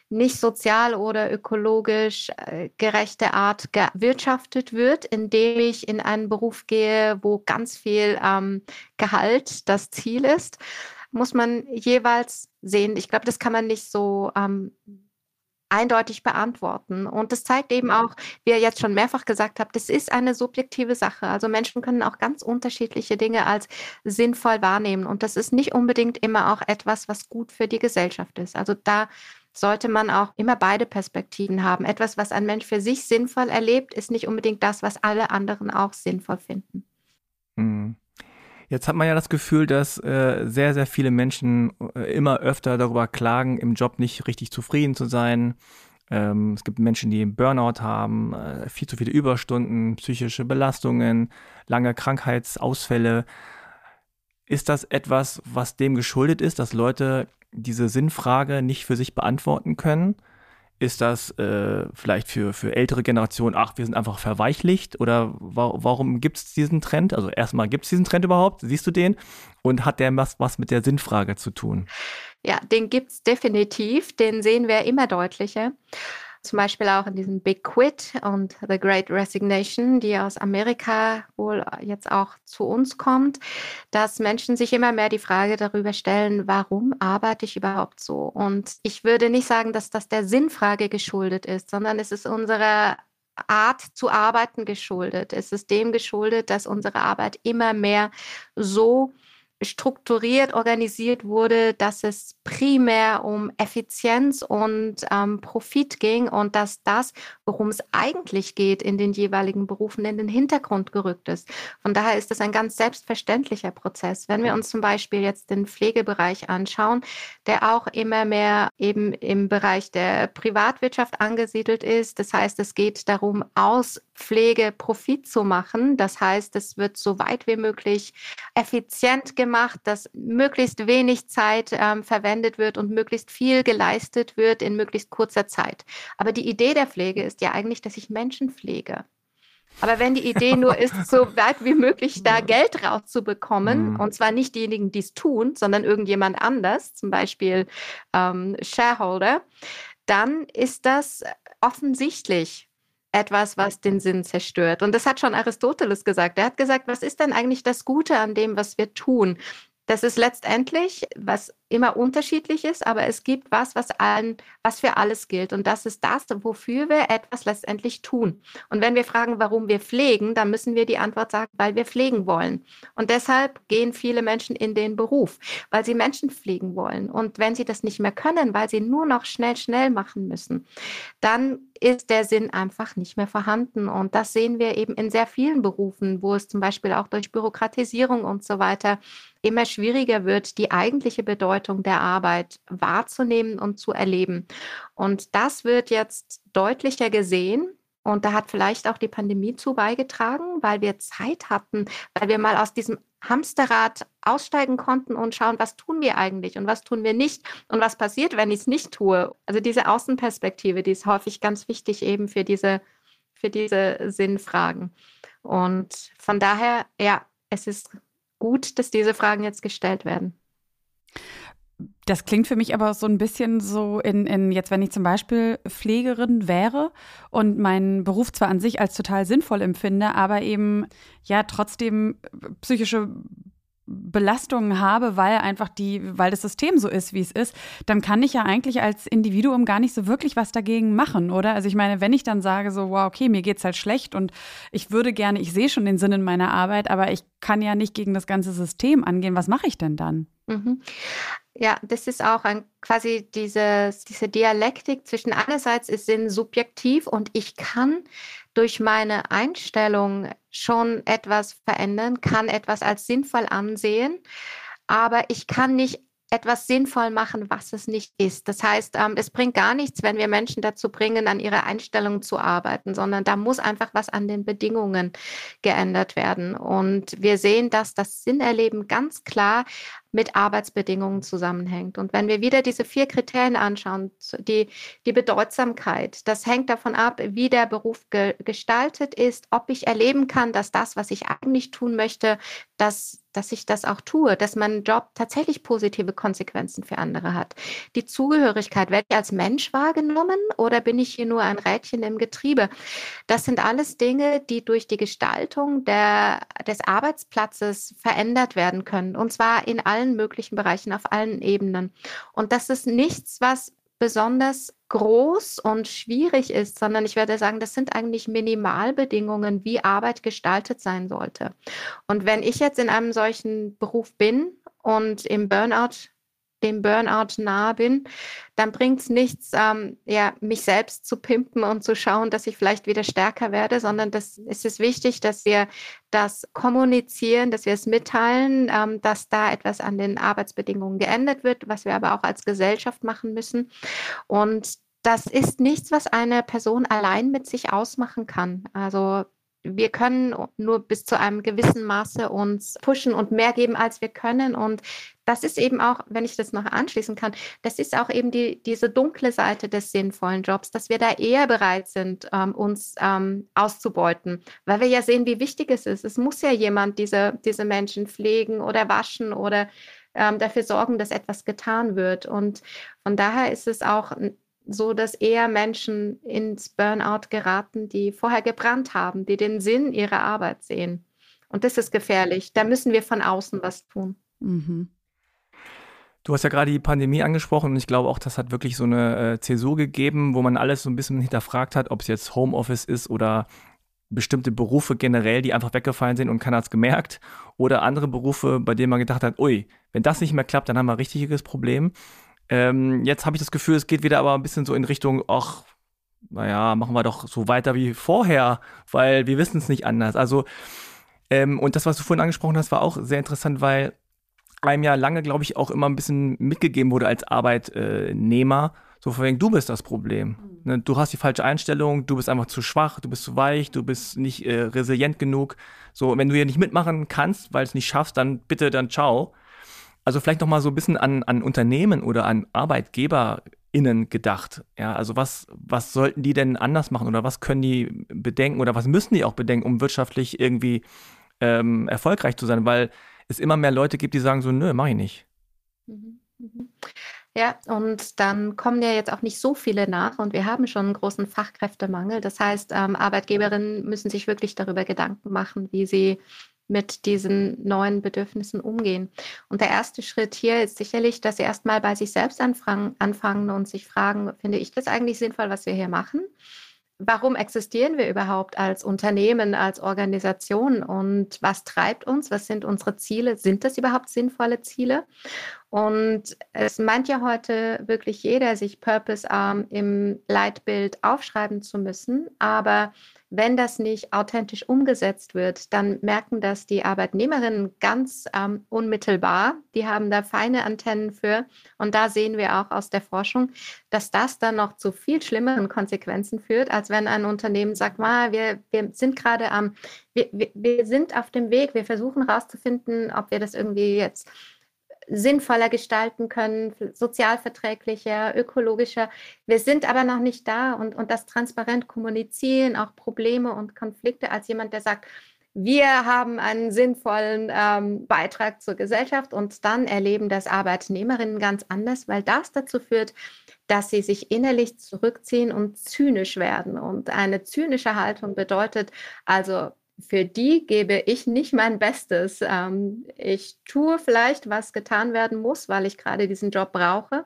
nicht sozial oder ökologisch äh, gerechte Art gewirtschaftet wird, indem ich in einen Beruf gehe, wo ganz viel ähm, Gehalt das Ziel ist, muss man jeweils sehen. Ich glaube, das kann man nicht so ähm, eindeutig beantworten. Und das zeigt eben auch, wie ihr jetzt schon mehrfach gesagt habt, das ist eine subjektive Sache. Also Menschen können auch ganz unterschiedliche Dinge als sinnvoll wahrnehmen. Und das ist nicht unbedingt immer auch etwas, was gut für die Gesellschaft ist. Also da sollte man auch immer beide Perspektiven haben. Etwas, was ein Mensch für sich sinnvoll erlebt, ist nicht unbedingt das, was alle anderen auch sinnvoll finden. Mhm. Jetzt hat man ja das Gefühl, dass äh, sehr, sehr viele Menschen äh, immer öfter darüber klagen, im Job nicht richtig zufrieden zu sein. Ähm, es gibt Menschen, die Burnout haben, äh, viel zu viele Überstunden, psychische Belastungen, lange Krankheitsausfälle. Ist das etwas, was dem geschuldet ist, dass Leute diese Sinnfrage nicht für sich beantworten können? Ist das äh, vielleicht für, für ältere Generationen, ach, wir sind einfach verweichlicht? Oder wa warum gibt es diesen Trend? Also erstmal, gibt es diesen Trend überhaupt? Siehst du den? Und hat der was, was mit der Sinnfrage zu tun? Ja, den gibt es definitiv. Den sehen wir immer deutlicher zum Beispiel auch in diesem Big Quit und The Great Resignation, die aus Amerika wohl jetzt auch zu uns kommt, dass Menschen sich immer mehr die Frage darüber stellen, warum arbeite ich überhaupt so? Und ich würde nicht sagen, dass das der Sinnfrage geschuldet ist, sondern es ist unserer Art zu arbeiten geschuldet. Es ist dem geschuldet, dass unsere Arbeit immer mehr so strukturiert organisiert wurde, dass es primär um Effizienz und ähm, Profit ging und dass das, worum es eigentlich geht in den jeweiligen Berufen, in den Hintergrund gerückt ist. Von daher ist es ein ganz selbstverständlicher Prozess. Wenn wir uns zum Beispiel jetzt den Pflegebereich anschauen, der auch immer mehr eben im Bereich der Privatwirtschaft angesiedelt ist. Das heißt, es geht darum, aus Pflege Profit zu machen. Das heißt, es wird so weit wie möglich effizient gemacht, dass möglichst wenig Zeit ähm, verwendet wird und möglichst viel geleistet wird in möglichst kurzer Zeit. Aber die Idee der Pflege ist ja eigentlich, dass ich Menschen pflege. Aber wenn die Idee nur ist, so weit wie möglich da Geld rauszubekommen, mhm. und zwar nicht diejenigen, die es tun, sondern irgendjemand anders, zum Beispiel ähm, Shareholder, dann ist das offensichtlich etwas, was den Sinn zerstört. Und das hat schon Aristoteles gesagt. Er hat gesagt, was ist denn eigentlich das Gute an dem, was wir tun? Das ist letztendlich, was immer unterschiedlich ist, aber es gibt was, was allen, was für alles gilt. Und das ist das, wofür wir etwas letztendlich tun. Und wenn wir fragen, warum wir pflegen, dann müssen wir die Antwort sagen, weil wir pflegen wollen. Und deshalb gehen viele Menschen in den Beruf, weil sie Menschen pflegen wollen. Und wenn sie das nicht mehr können, weil sie nur noch schnell, schnell machen müssen, dann ist der Sinn einfach nicht mehr vorhanden. Und das sehen wir eben in sehr vielen Berufen, wo es zum Beispiel auch durch Bürokratisierung und so weiter immer schwieriger wird, die eigentliche Bedeutung der Arbeit wahrzunehmen und zu erleben. Und das wird jetzt deutlicher gesehen. Und da hat vielleicht auch die Pandemie zu beigetragen, weil wir Zeit hatten, weil wir mal aus diesem Hamsterrad aussteigen konnten und schauen, was tun wir eigentlich und was tun wir nicht und was passiert, wenn ich es nicht tue. Also diese Außenperspektive, die ist häufig ganz wichtig eben für diese für diese Sinnfragen. Und von daher, ja, es ist gut, dass diese Fragen jetzt gestellt werden. Das klingt für mich aber so ein bisschen so in, in, jetzt, wenn ich zum Beispiel Pflegerin wäre und meinen Beruf zwar an sich als total sinnvoll empfinde, aber eben ja trotzdem psychische Belastungen habe, weil einfach die, weil das System so ist, wie es ist, dann kann ich ja eigentlich als Individuum gar nicht so wirklich was dagegen machen, oder? Also ich meine, wenn ich dann sage so, wow, okay, mir geht's halt schlecht und ich würde gerne, ich sehe schon den Sinn in meiner Arbeit, aber ich kann ja nicht gegen das ganze System angehen. Was mache ich denn dann? Mhm. Ja, das ist auch ein, quasi dieses, diese Dialektik zwischen einerseits ist Sinn subjektiv und ich kann durch meine Einstellung schon etwas verändern, kann etwas als sinnvoll ansehen, aber ich kann nicht etwas sinnvoll machen, was es nicht ist. Das heißt, ähm, es bringt gar nichts, wenn wir Menschen dazu bringen, an ihrer Einstellung zu arbeiten, sondern da muss einfach was an den Bedingungen geändert werden. Und wir sehen, dass das Sinnerleben ganz klar mit Arbeitsbedingungen zusammenhängt. Und wenn wir wieder diese vier Kriterien anschauen, die, die Bedeutsamkeit, das hängt davon ab, wie der Beruf ge gestaltet ist, ob ich erleben kann, dass das, was ich eigentlich tun möchte, dass dass ich das auch tue, dass mein Job tatsächlich positive Konsequenzen für andere hat. Die Zugehörigkeit, werde ich als Mensch wahrgenommen oder bin ich hier nur ein Rädchen im Getriebe? Das sind alles Dinge, die durch die Gestaltung der, des Arbeitsplatzes verändert werden können. Und zwar in allen allen möglichen Bereichen, auf allen Ebenen. Und das ist nichts, was besonders groß und schwierig ist, sondern ich werde sagen, das sind eigentlich Minimalbedingungen, wie Arbeit gestaltet sein sollte. Und wenn ich jetzt in einem solchen Beruf bin und im Burnout dem Burnout nahe bin, dann bringt es nichts, ähm, ja, mich selbst zu pimpen und zu schauen, dass ich vielleicht wieder stärker werde, sondern das ist es wichtig, dass wir das kommunizieren, dass wir es mitteilen, ähm, dass da etwas an den Arbeitsbedingungen geändert wird, was wir aber auch als Gesellschaft machen müssen. Und das ist nichts, was eine Person allein mit sich ausmachen kann. Also wir können nur bis zu einem gewissen Maße uns pushen und mehr geben, als wir können. Und das ist eben auch, wenn ich das noch anschließen kann, das ist auch eben die, diese dunkle Seite des sinnvollen Jobs, dass wir da eher bereit sind, ähm, uns ähm, auszubeuten, weil wir ja sehen, wie wichtig es ist. Es muss ja jemand diese, diese Menschen pflegen oder waschen oder ähm, dafür sorgen, dass etwas getan wird. Und von daher ist es auch so, dass eher Menschen ins Burnout geraten, die vorher gebrannt haben, die den Sinn ihrer Arbeit sehen. Und das ist gefährlich. Da müssen wir von außen was tun. Mhm. Du hast ja gerade die Pandemie angesprochen und ich glaube auch, das hat wirklich so eine äh, Zäsur gegeben, wo man alles so ein bisschen hinterfragt hat, ob es jetzt Homeoffice ist oder bestimmte Berufe generell, die einfach weggefallen sind und keiner hat es gemerkt. Oder andere Berufe, bei denen man gedacht hat, ui, wenn das nicht mehr klappt, dann haben wir ein richtiges Problem. Ähm, jetzt habe ich das Gefühl, es geht wieder aber ein bisschen so in Richtung, ach, naja, machen wir doch so weiter wie vorher, weil wir wissen es nicht anders. Also, ähm, und das, was du vorhin angesprochen hast, war auch sehr interessant, weil einem ja lange, glaube ich, auch immer ein bisschen mitgegeben wurde als Arbeitnehmer, so von wegen, du bist das Problem. Mhm. Du hast die falsche Einstellung, du bist einfach zu schwach, du bist zu weich, du bist nicht äh, resilient genug. So, wenn du hier nicht mitmachen kannst, weil du es nicht schaffst, dann bitte, dann ciao. Also vielleicht noch mal so ein bisschen an, an Unternehmen oder an ArbeitgeberInnen gedacht. Ja, also was, was sollten die denn anders machen oder was können die bedenken oder was müssen die auch bedenken, um wirtschaftlich irgendwie ähm, erfolgreich zu sein? Weil es immer mehr Leute gibt, die sagen so, nö, mach ich nicht. Mhm, mhm. Ja, und dann kommen ja jetzt auch nicht so viele nach und wir haben schon einen großen Fachkräftemangel. Das heißt, ähm, Arbeitgeberinnen müssen sich wirklich darüber Gedanken machen, wie sie mit diesen neuen Bedürfnissen umgehen. Und der erste Schritt hier ist sicherlich, dass sie erstmal bei sich selbst anfangen, anfangen und sich fragen, finde ich das eigentlich sinnvoll, was wir hier machen? Warum existieren wir überhaupt als Unternehmen, als Organisation und was treibt uns? Was sind unsere Ziele? Sind das überhaupt sinnvolle Ziele? Und es meint ja heute wirklich jeder, sich Purpose Arm im Leitbild aufschreiben zu müssen, aber wenn das nicht authentisch umgesetzt wird, dann merken das die Arbeitnehmerinnen ganz ähm, unmittelbar. Die haben da feine Antennen für. Und da sehen wir auch aus der Forschung, dass das dann noch zu viel schlimmeren Konsequenzen führt, als wenn ein Unternehmen sagt, wir, wir sind gerade am, wir, wir sind auf dem Weg, wir versuchen herauszufinden, ob wir das irgendwie jetzt sinnvoller gestalten können, sozialverträglicher, ökologischer. Wir sind aber noch nicht da und, und das transparent kommunizieren, auch Probleme und Konflikte als jemand, der sagt, wir haben einen sinnvollen ähm, Beitrag zur Gesellschaft und dann erleben das Arbeitnehmerinnen ganz anders, weil das dazu führt, dass sie sich innerlich zurückziehen und zynisch werden. Und eine zynische Haltung bedeutet also, für die gebe ich nicht mein Bestes. Ähm, ich tue vielleicht, was getan werden muss, weil ich gerade diesen Job brauche.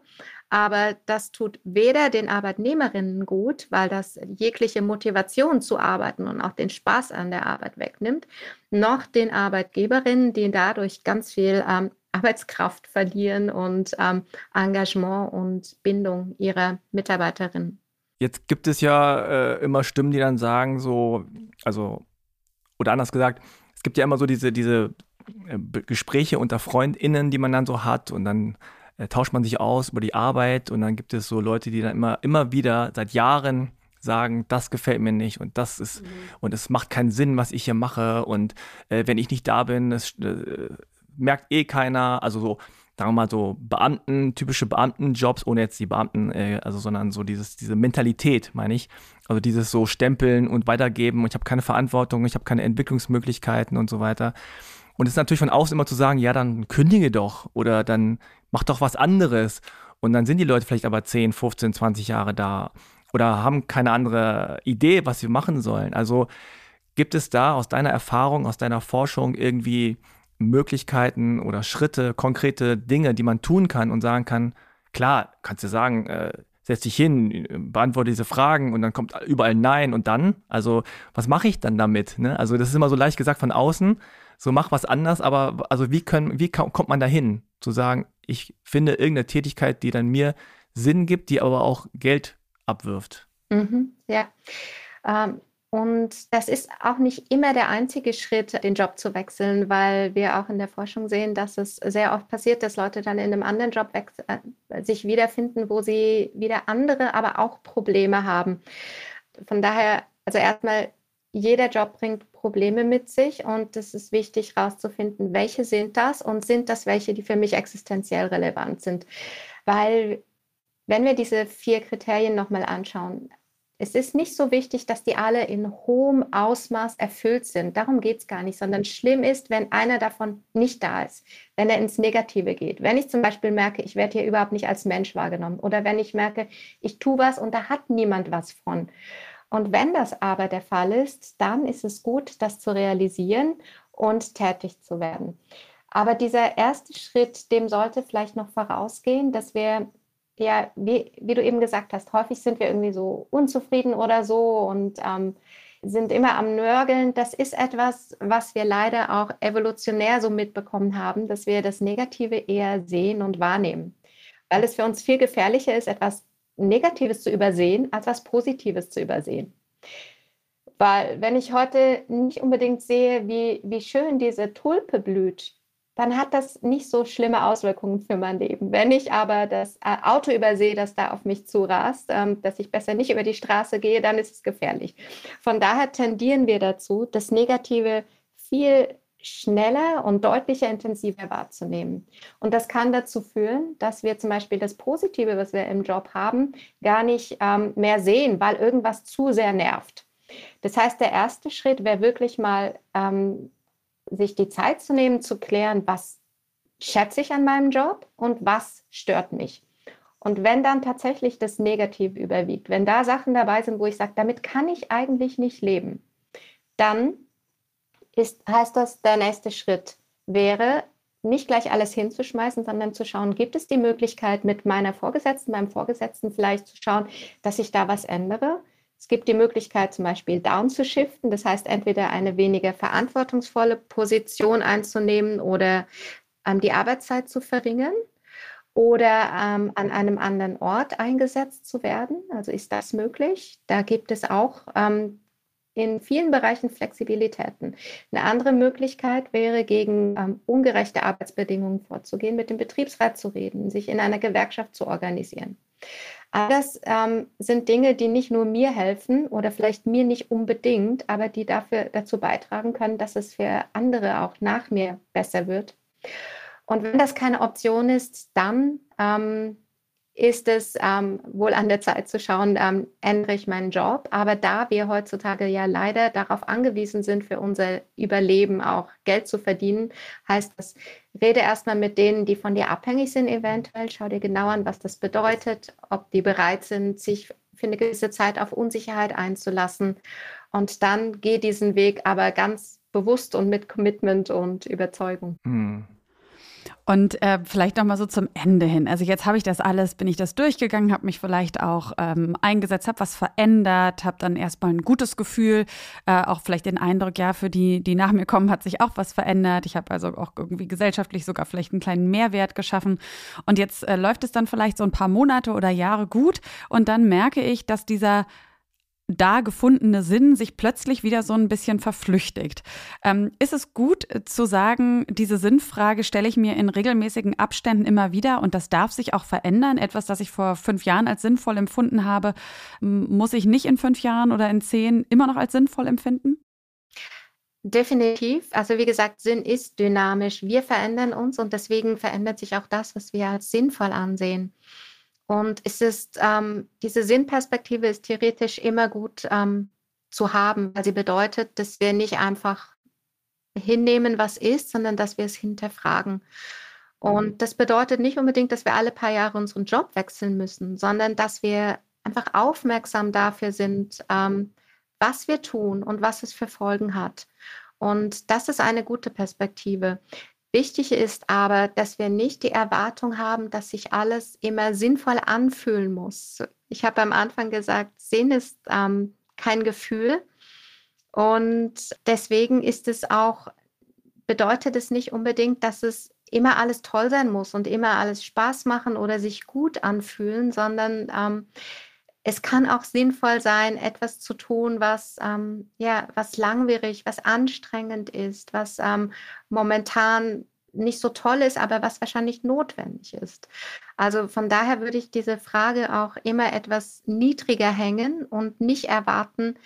Aber das tut weder den Arbeitnehmerinnen gut, weil das jegliche Motivation zu arbeiten und auch den Spaß an der Arbeit wegnimmt, noch den Arbeitgeberinnen, die dadurch ganz viel ähm, Arbeitskraft verlieren und ähm, Engagement und Bindung ihrer Mitarbeiterinnen. Jetzt gibt es ja äh, immer Stimmen, die dann sagen, so, also, oder anders gesagt, es gibt ja immer so diese, diese äh, Gespräche unter FreundInnen, die man dann so hat und dann äh, tauscht man sich aus über die Arbeit und dann gibt es so Leute, die dann immer, immer wieder seit Jahren sagen, das gefällt mir nicht und das ist, mhm. und es macht keinen Sinn, was ich hier mache und äh, wenn ich nicht da bin, das äh, merkt eh keiner, also so, sagen wir mal so Beamten, typische Beamtenjobs, ohne jetzt die Beamten, äh, also sondern so dieses, diese Mentalität, meine ich. Also dieses so Stempeln und weitergeben, ich habe keine Verantwortung, ich habe keine Entwicklungsmöglichkeiten und so weiter. Und es ist natürlich von außen immer zu sagen, ja, dann kündige doch oder dann mach doch was anderes. Und dann sind die Leute vielleicht aber 10, 15, 20 Jahre da oder haben keine andere Idee, was sie machen sollen. Also gibt es da aus deiner Erfahrung, aus deiner Forschung irgendwie Möglichkeiten oder Schritte, konkrete Dinge, die man tun kann und sagen kann, klar, kannst du sagen, äh, setz dich hin, beantworte diese Fragen und dann kommt überall Nein und dann, also was mache ich dann damit? Ne? Also das ist immer so leicht gesagt von außen, so mach was anders, aber also wie können, wie kommt man dahin, zu sagen, ich finde irgendeine Tätigkeit, die dann mir Sinn gibt, die aber auch Geld abwirft. Mhm, ja. Ähm, und das ist auch nicht immer der einzige Schritt, den Job zu wechseln, weil wir auch in der Forschung sehen, dass es sehr oft passiert, dass Leute dann in einem anderen Job äh, sich wiederfinden, wo sie wieder andere, aber auch Probleme haben. Von daher, also erstmal, jeder Job bringt Probleme mit sich und es ist wichtig herauszufinden, welche sind das und sind das welche, die für mich existenziell relevant sind. Weil wenn wir diese vier Kriterien nochmal anschauen, es ist nicht so wichtig, dass die alle in hohem Ausmaß erfüllt sind. Darum geht es gar nicht, sondern schlimm ist, wenn einer davon nicht da ist, wenn er ins Negative geht. Wenn ich zum Beispiel merke, ich werde hier überhaupt nicht als Mensch wahrgenommen oder wenn ich merke, ich tue was und da hat niemand was von. Und wenn das aber der Fall ist, dann ist es gut, das zu realisieren und tätig zu werden. Aber dieser erste Schritt, dem sollte vielleicht noch vorausgehen, dass wir ja, wie, wie du eben gesagt hast, häufig sind wir irgendwie so unzufrieden oder so und ähm, sind immer am Nörgeln. Das ist etwas, was wir leider auch evolutionär so mitbekommen haben, dass wir das Negative eher sehen und wahrnehmen. Weil es für uns viel gefährlicher ist, etwas Negatives zu übersehen, als was Positives zu übersehen. Weil wenn ich heute nicht unbedingt sehe, wie, wie schön diese Tulpe blüht, dann hat das nicht so schlimme Auswirkungen für mein Leben. Wenn ich aber das äh, Auto übersehe, das da auf mich zurast, ähm, dass ich besser nicht über die Straße gehe, dann ist es gefährlich. Von daher tendieren wir dazu, das Negative viel schneller und deutlicher intensiver wahrzunehmen. Und das kann dazu führen, dass wir zum Beispiel das Positive, was wir im Job haben, gar nicht ähm, mehr sehen, weil irgendwas zu sehr nervt. Das heißt, der erste Schritt wäre wirklich mal ähm, sich die Zeit zu nehmen, zu klären, was schätze ich an meinem Job und was stört mich. Und wenn dann tatsächlich das Negative überwiegt, wenn da Sachen dabei sind, wo ich sage, damit kann ich eigentlich nicht leben, dann ist, heißt das, der nächste Schritt wäre, nicht gleich alles hinzuschmeißen, sondern zu schauen, gibt es die Möglichkeit, mit meiner Vorgesetzten, meinem Vorgesetzten vielleicht zu schauen, dass ich da was ändere? Es gibt die Möglichkeit, zum Beispiel down zu shiften, das heißt entweder eine weniger verantwortungsvolle Position einzunehmen oder ähm, die Arbeitszeit zu verringern oder ähm, an einem anderen Ort eingesetzt zu werden. Also ist das möglich? Da gibt es auch ähm, in vielen Bereichen Flexibilitäten. Eine andere Möglichkeit wäre, gegen ähm, ungerechte Arbeitsbedingungen vorzugehen, mit dem Betriebsrat zu reden, sich in einer Gewerkschaft zu organisieren. All das ähm, sind Dinge, die nicht nur mir helfen oder vielleicht mir nicht unbedingt, aber die dafür dazu beitragen können, dass es für andere auch nach mir besser wird. Und wenn das keine Option ist, dann ähm, ist es ähm, wohl an der Zeit zu schauen, ähm, ändere ich meinen Job. Aber da wir heutzutage ja leider darauf angewiesen sind, für unser Überleben auch Geld zu verdienen, heißt das, rede erstmal mit denen, die von dir abhängig sind, eventuell. Schau dir genau an, was das bedeutet, ob die bereit sind, sich für eine gewisse Zeit auf Unsicherheit einzulassen. Und dann geh diesen Weg aber ganz bewusst und mit Commitment und Überzeugung. Hm. Und äh, vielleicht noch mal so zum Ende hin. Also jetzt habe ich das alles, bin ich das durchgegangen, habe mich vielleicht auch ähm, eingesetzt, habe was verändert, habe dann erstmal ein gutes Gefühl, äh, auch vielleicht den Eindruck, ja, für die, die nach mir kommen, hat sich auch was verändert. Ich habe also auch irgendwie gesellschaftlich sogar vielleicht einen kleinen Mehrwert geschaffen. Und jetzt äh, läuft es dann vielleicht so ein paar Monate oder Jahre gut und dann merke ich, dass dieser da gefundene Sinn sich plötzlich wieder so ein bisschen verflüchtigt. Ähm, ist es gut äh, zu sagen, diese Sinnfrage stelle ich mir in regelmäßigen Abständen immer wieder und das darf sich auch verändern? Etwas, das ich vor fünf Jahren als sinnvoll empfunden habe, muss ich nicht in fünf Jahren oder in zehn immer noch als sinnvoll empfinden? Definitiv. Also wie gesagt, Sinn ist dynamisch. Wir verändern uns und deswegen verändert sich auch das, was wir als sinnvoll ansehen. Und es ist, ähm, diese Sinnperspektive ist theoretisch immer gut ähm, zu haben, weil sie bedeutet, dass wir nicht einfach hinnehmen, was ist, sondern dass wir es hinterfragen. Und das bedeutet nicht unbedingt, dass wir alle paar Jahre unseren Job wechseln müssen, sondern dass wir einfach aufmerksam dafür sind, ähm, was wir tun und was es für Folgen hat. Und das ist eine gute Perspektive. Wichtig ist aber, dass wir nicht die Erwartung haben, dass sich alles immer sinnvoll anfühlen muss. Ich habe am Anfang gesagt, Sinn ist ähm, kein Gefühl. Und deswegen ist es auch, bedeutet es nicht unbedingt, dass es immer alles toll sein muss und immer alles Spaß machen oder sich gut anfühlen, sondern ähm, es kann auch sinnvoll sein, etwas zu tun, was, ähm, ja, was langwierig, was anstrengend ist, was ähm, momentan nicht so toll ist, aber was wahrscheinlich notwendig ist. Also von daher würde ich diese Frage auch immer etwas niedriger hängen und nicht erwarten,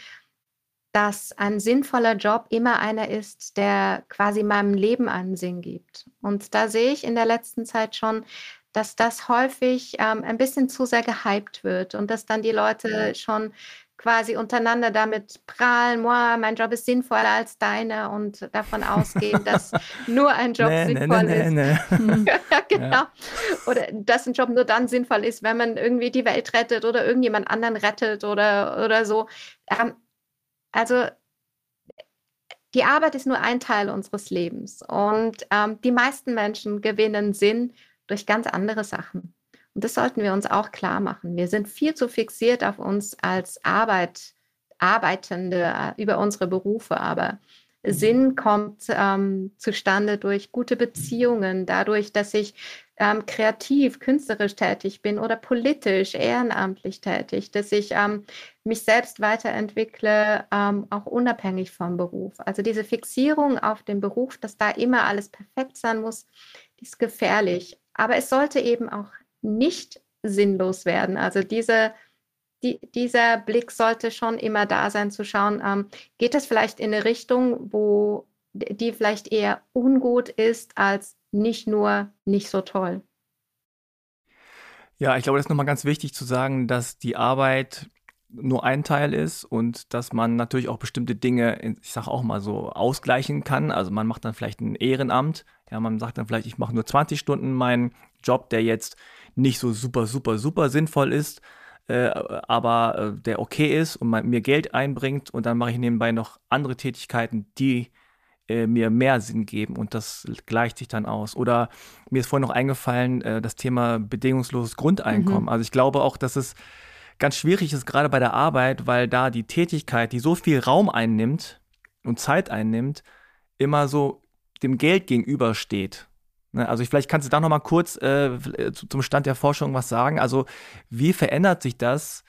dass ein sinnvoller Job immer einer ist, der quasi meinem Leben einen Sinn gibt. Und da sehe ich in der letzten Zeit schon, dass das häufig ähm, ein bisschen zu sehr gehypt wird und dass dann die Leute schon quasi untereinander damit prahlen, mein Job ist sinnvoller als deiner und davon ausgehen, dass nur ein Job nee, sinnvoll nee, nee, ist. ja, genau. Ja. Oder dass ein Job nur dann sinnvoll ist, wenn man irgendwie die Welt rettet oder irgendjemand anderen rettet oder, oder so. Ähm, also die Arbeit ist nur ein Teil unseres Lebens und ähm, die meisten Menschen gewinnen Sinn durch ganz andere Sachen. Und das sollten wir uns auch klar machen. Wir sind viel zu fixiert auf uns als Arbeit, Arbeitende äh, über unsere Berufe, aber mhm. Sinn kommt ähm, zustande durch gute Beziehungen, dadurch, dass ich ähm, kreativ, künstlerisch tätig bin oder politisch, ehrenamtlich tätig, dass ich ähm, mich selbst weiterentwickle, ähm, auch unabhängig vom Beruf. Also diese Fixierung auf den Beruf, dass da immer alles perfekt sein muss, die ist gefährlich. Aber es sollte eben auch nicht sinnlos werden. Also diese, die, dieser Blick sollte schon immer da sein, zu schauen, ähm, geht das vielleicht in eine Richtung, wo die vielleicht eher ungut ist, als nicht nur nicht so toll. Ja, ich glaube, das ist nochmal ganz wichtig zu sagen, dass die Arbeit nur ein Teil ist und dass man natürlich auch bestimmte Dinge, ich sage auch mal so, ausgleichen kann. Also man macht dann vielleicht ein Ehrenamt. Ja, man sagt dann vielleicht, ich mache nur 20 Stunden meinen Job, der jetzt nicht so super, super, super sinnvoll ist, äh, aber äh, der okay ist und mir Geld einbringt und dann mache ich nebenbei noch andere Tätigkeiten, die äh, mir mehr Sinn geben und das gleicht sich dann aus. Oder mir ist vorhin noch eingefallen, äh, das Thema bedingungsloses Grundeinkommen. Mhm. Also ich glaube auch, dass es ganz schwierig ist, gerade bei der Arbeit, weil da die Tätigkeit, die so viel Raum einnimmt und Zeit einnimmt, immer so dem Geld gegenübersteht. Ne, also ich, vielleicht kannst du da noch mal kurz äh, zum Stand der Forschung was sagen. Also wie verändert sich das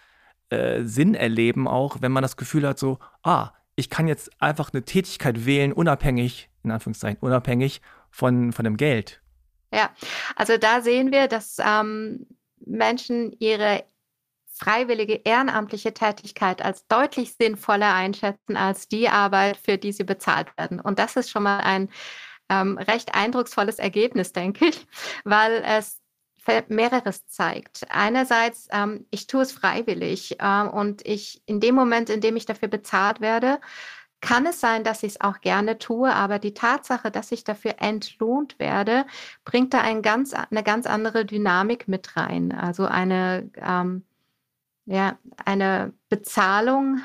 äh, Sinn erleben auch, wenn man das Gefühl hat, so, ah, ich kann jetzt einfach eine Tätigkeit wählen, unabhängig, in Anführungszeichen, unabhängig von, von dem Geld. Ja, also da sehen wir, dass ähm, Menschen ihre freiwillige ehrenamtliche Tätigkeit als deutlich sinnvoller einschätzen als die Arbeit, für die sie bezahlt werden. Und das ist schon mal ein ähm, recht eindrucksvolles Ergebnis, denke ich, weil es mehreres zeigt. Einerseits, ähm, ich tue es freiwillig äh, und ich in dem Moment, in dem ich dafür bezahlt werde, kann es sein, dass ich es auch gerne tue, aber die Tatsache, dass ich dafür entlohnt werde, bringt da ein ganz, eine ganz andere Dynamik mit rein. Also eine, ähm, ja, eine Bezahlung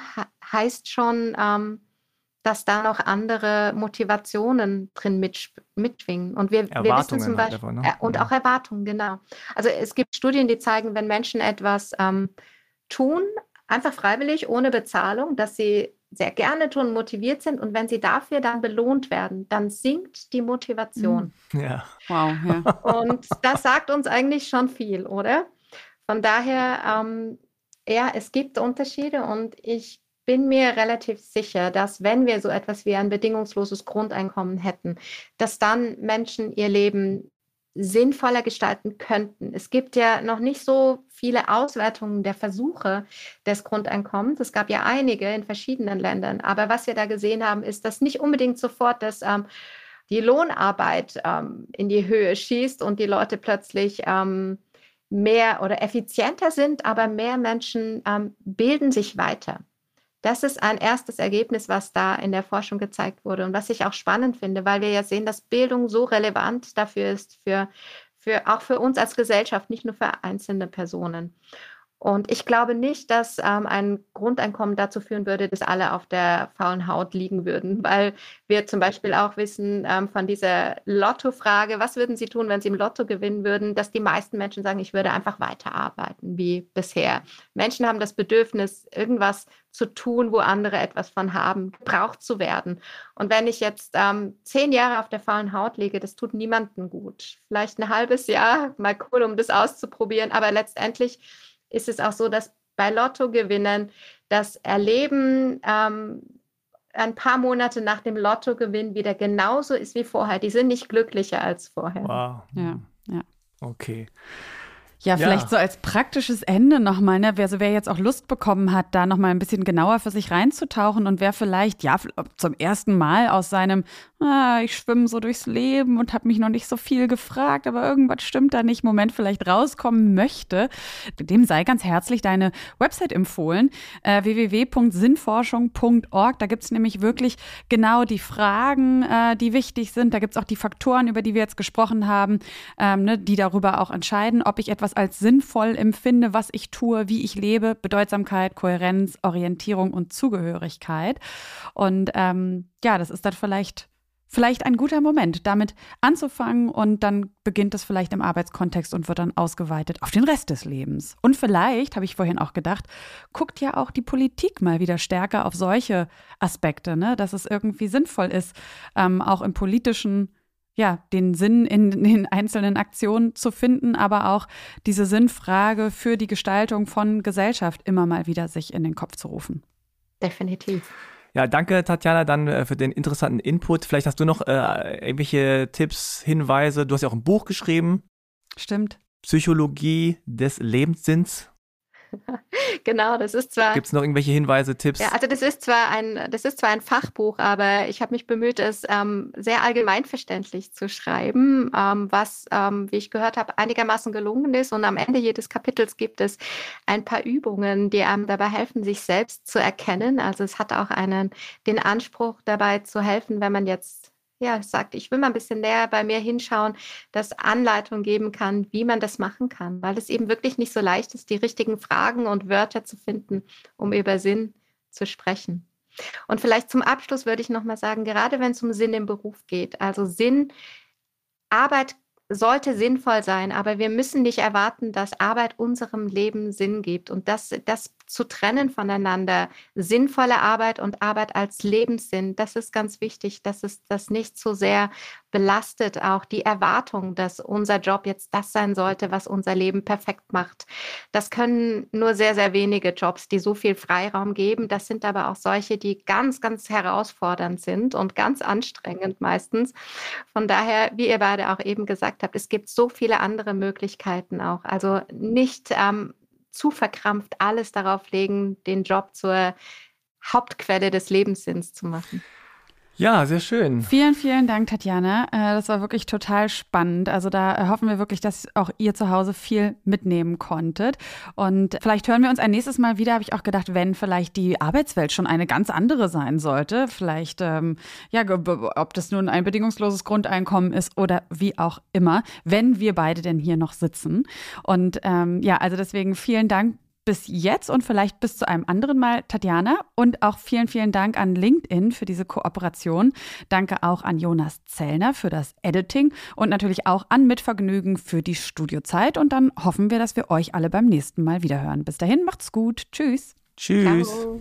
heißt schon, ähm, dass da noch andere Motivationen drin mit, mitschwingen. Und wir, wir wissen zum Beispiel, halt einfach, ne? und auch Erwartungen, genau. Also es gibt Studien, die zeigen, wenn Menschen etwas ähm, tun, einfach freiwillig, ohne Bezahlung, dass sie sehr gerne tun, motiviert sind und wenn sie dafür dann belohnt werden, dann sinkt die Motivation. Hm. Ja. Wow. Ja. Und das sagt uns eigentlich schon viel, oder? Von daher, ähm, ja, es gibt Unterschiede und ich bin mir relativ sicher, dass wenn wir so etwas wie ein bedingungsloses Grundeinkommen hätten, dass dann Menschen ihr Leben sinnvoller gestalten könnten. Es gibt ja noch nicht so viele Auswertungen der Versuche des Grundeinkommens. Es gab ja einige in verschiedenen Ländern. Aber was wir da gesehen haben, ist, dass nicht unbedingt sofort das, ähm, die Lohnarbeit ähm, in die Höhe schießt und die Leute plötzlich ähm, mehr oder effizienter sind, aber mehr Menschen ähm, bilden sich weiter. Das ist ein erstes Ergebnis, was da in der Forschung gezeigt wurde und was ich auch spannend finde, weil wir ja sehen, dass Bildung so relevant dafür ist, für, für, auch für uns als Gesellschaft, nicht nur für einzelne Personen. Und ich glaube nicht, dass ähm, ein Grundeinkommen dazu führen würde, dass alle auf der faulen Haut liegen würden, weil wir zum Beispiel auch wissen ähm, von dieser Lotto-Frage, was würden Sie tun, wenn Sie im Lotto gewinnen würden, dass die meisten Menschen sagen, ich würde einfach weiterarbeiten wie bisher. Menschen haben das Bedürfnis, irgendwas zu tun, wo andere etwas von haben, gebraucht zu werden. Und wenn ich jetzt ähm, zehn Jahre auf der faulen Haut liege, das tut niemandem gut. Vielleicht ein halbes Jahr, mal cool, um das auszuprobieren, aber letztendlich ist es auch so, dass bei Lottogewinnen das Erleben ähm, ein paar Monate nach dem Lottogewinn wieder genauso ist wie vorher. Die sind nicht glücklicher als vorher. Wow. Ja, ja. Okay. Ja, vielleicht ja. so als praktisches Ende nochmal, ne? Wer, also wer jetzt auch Lust bekommen hat, da nochmal ein bisschen genauer für sich reinzutauchen und wer vielleicht, ja, zum ersten Mal aus seinem, ah, ich schwimme so durchs Leben und habe mich noch nicht so viel gefragt, aber irgendwas stimmt da nicht, Moment vielleicht rauskommen möchte, dem sei ganz herzlich deine Website empfohlen, äh, www.sinnforschung.org. Da gibt's nämlich wirklich genau die Fragen, äh, die wichtig sind. Da gibt's auch die Faktoren, über die wir jetzt gesprochen haben, ähm, ne, die darüber auch entscheiden, ob ich etwas als sinnvoll empfinde, was ich tue, wie ich lebe, Bedeutsamkeit, Kohärenz, Orientierung und Zugehörigkeit. Und ähm, ja, das ist dann vielleicht vielleicht ein guter Moment, damit anzufangen und dann beginnt es vielleicht im Arbeitskontext und wird dann ausgeweitet auf den Rest des Lebens. Und vielleicht, habe ich vorhin auch gedacht, guckt ja auch die Politik mal wieder stärker auf solche Aspekte, ne? dass es irgendwie sinnvoll ist, ähm, auch im politischen ja, den Sinn in den einzelnen Aktionen zu finden, aber auch diese Sinnfrage für die Gestaltung von Gesellschaft immer mal wieder sich in den Kopf zu rufen. Definitiv. Ja, danke Tatjana dann äh, für den interessanten Input. Vielleicht hast du noch äh, irgendwelche Tipps, Hinweise. Du hast ja auch ein Buch geschrieben. Stimmt. Psychologie des Lebenssinns. genau, das ist zwar. Gibt es noch irgendwelche Hinweise, Tipps? Ja, also das ist zwar ein, das ist zwar ein Fachbuch, aber ich habe mich bemüht, es ähm, sehr allgemeinverständlich zu schreiben, ähm, was, ähm, wie ich gehört habe, einigermaßen gelungen ist. Und am Ende jedes Kapitels gibt es ein paar Übungen, die einem dabei helfen, sich selbst zu erkennen. Also es hat auch einen, den Anspruch dabei zu helfen, wenn man jetzt ja, sagt, ich will mal ein bisschen näher bei mir hinschauen, dass Anleitung geben kann, wie man das machen kann, weil es eben wirklich nicht so leicht ist, die richtigen Fragen und Wörter zu finden, um über Sinn zu sprechen. Und vielleicht zum Abschluss würde ich noch mal sagen, gerade wenn es um Sinn im Beruf geht, also Sinn, Arbeit sollte sinnvoll sein, aber wir müssen nicht erwarten, dass Arbeit unserem Leben Sinn gibt. Und das, das zu trennen voneinander, sinnvolle Arbeit und Arbeit als Lebenssinn, das ist ganz wichtig, dass es das nicht so sehr belastet, auch die Erwartung, dass unser Job jetzt das sein sollte, was unser Leben perfekt macht. Das können nur sehr, sehr wenige Jobs, die so viel Freiraum geben. Das sind aber auch solche, die ganz, ganz herausfordernd sind und ganz anstrengend meistens. Von daher, wie ihr beide auch eben gesagt habt, es gibt so viele andere Möglichkeiten auch. Also nicht ähm, zu verkrampft alles darauf legen, den Job zur Hauptquelle des Lebenssinns zu machen. Ja, sehr schön. Vielen, vielen Dank, Tatjana. Äh, das war wirklich total spannend. Also da hoffen wir wirklich, dass auch ihr zu Hause viel mitnehmen konntet. Und vielleicht hören wir uns ein nächstes Mal wieder, habe ich auch gedacht, wenn vielleicht die Arbeitswelt schon eine ganz andere sein sollte. Vielleicht, ähm, ja, ob das nun ein bedingungsloses Grundeinkommen ist oder wie auch immer, wenn wir beide denn hier noch sitzen. Und ähm, ja, also deswegen vielen Dank bis jetzt und vielleicht bis zu einem anderen Mal, Tatjana. Und auch vielen, vielen Dank an LinkedIn für diese Kooperation. Danke auch an Jonas Zellner für das Editing und natürlich auch an Mitvergnügen für die Studiozeit. Und dann hoffen wir, dass wir euch alle beim nächsten Mal wiederhören. Bis dahin, macht's gut. Tschüss. Tschüss. Ciao.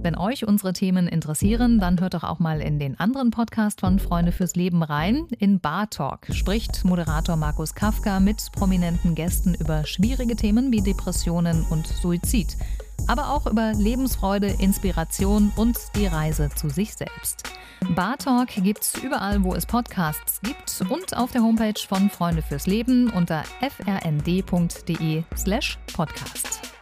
Wenn euch unsere Themen interessieren, dann hört doch auch mal in den anderen Podcast von Freunde fürs Leben rein. In Bar Talk spricht Moderator Markus Kafka mit prominenten Gästen über schwierige Themen wie Depressionen und Suizid. Aber auch über Lebensfreude, Inspiration und die Reise zu sich selbst. Bar Talk gibt's überall, wo es Podcasts gibt und auf der Homepage von Freunde fürs Leben unter frnd.de/slash podcast.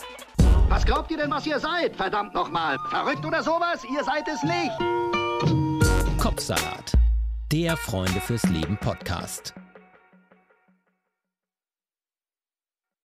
Was glaubt ihr denn, was ihr seid? Verdammt nochmal. Verrückt oder sowas? Ihr seid es nicht. Kopfsalat. Der Freunde fürs Leben Podcast.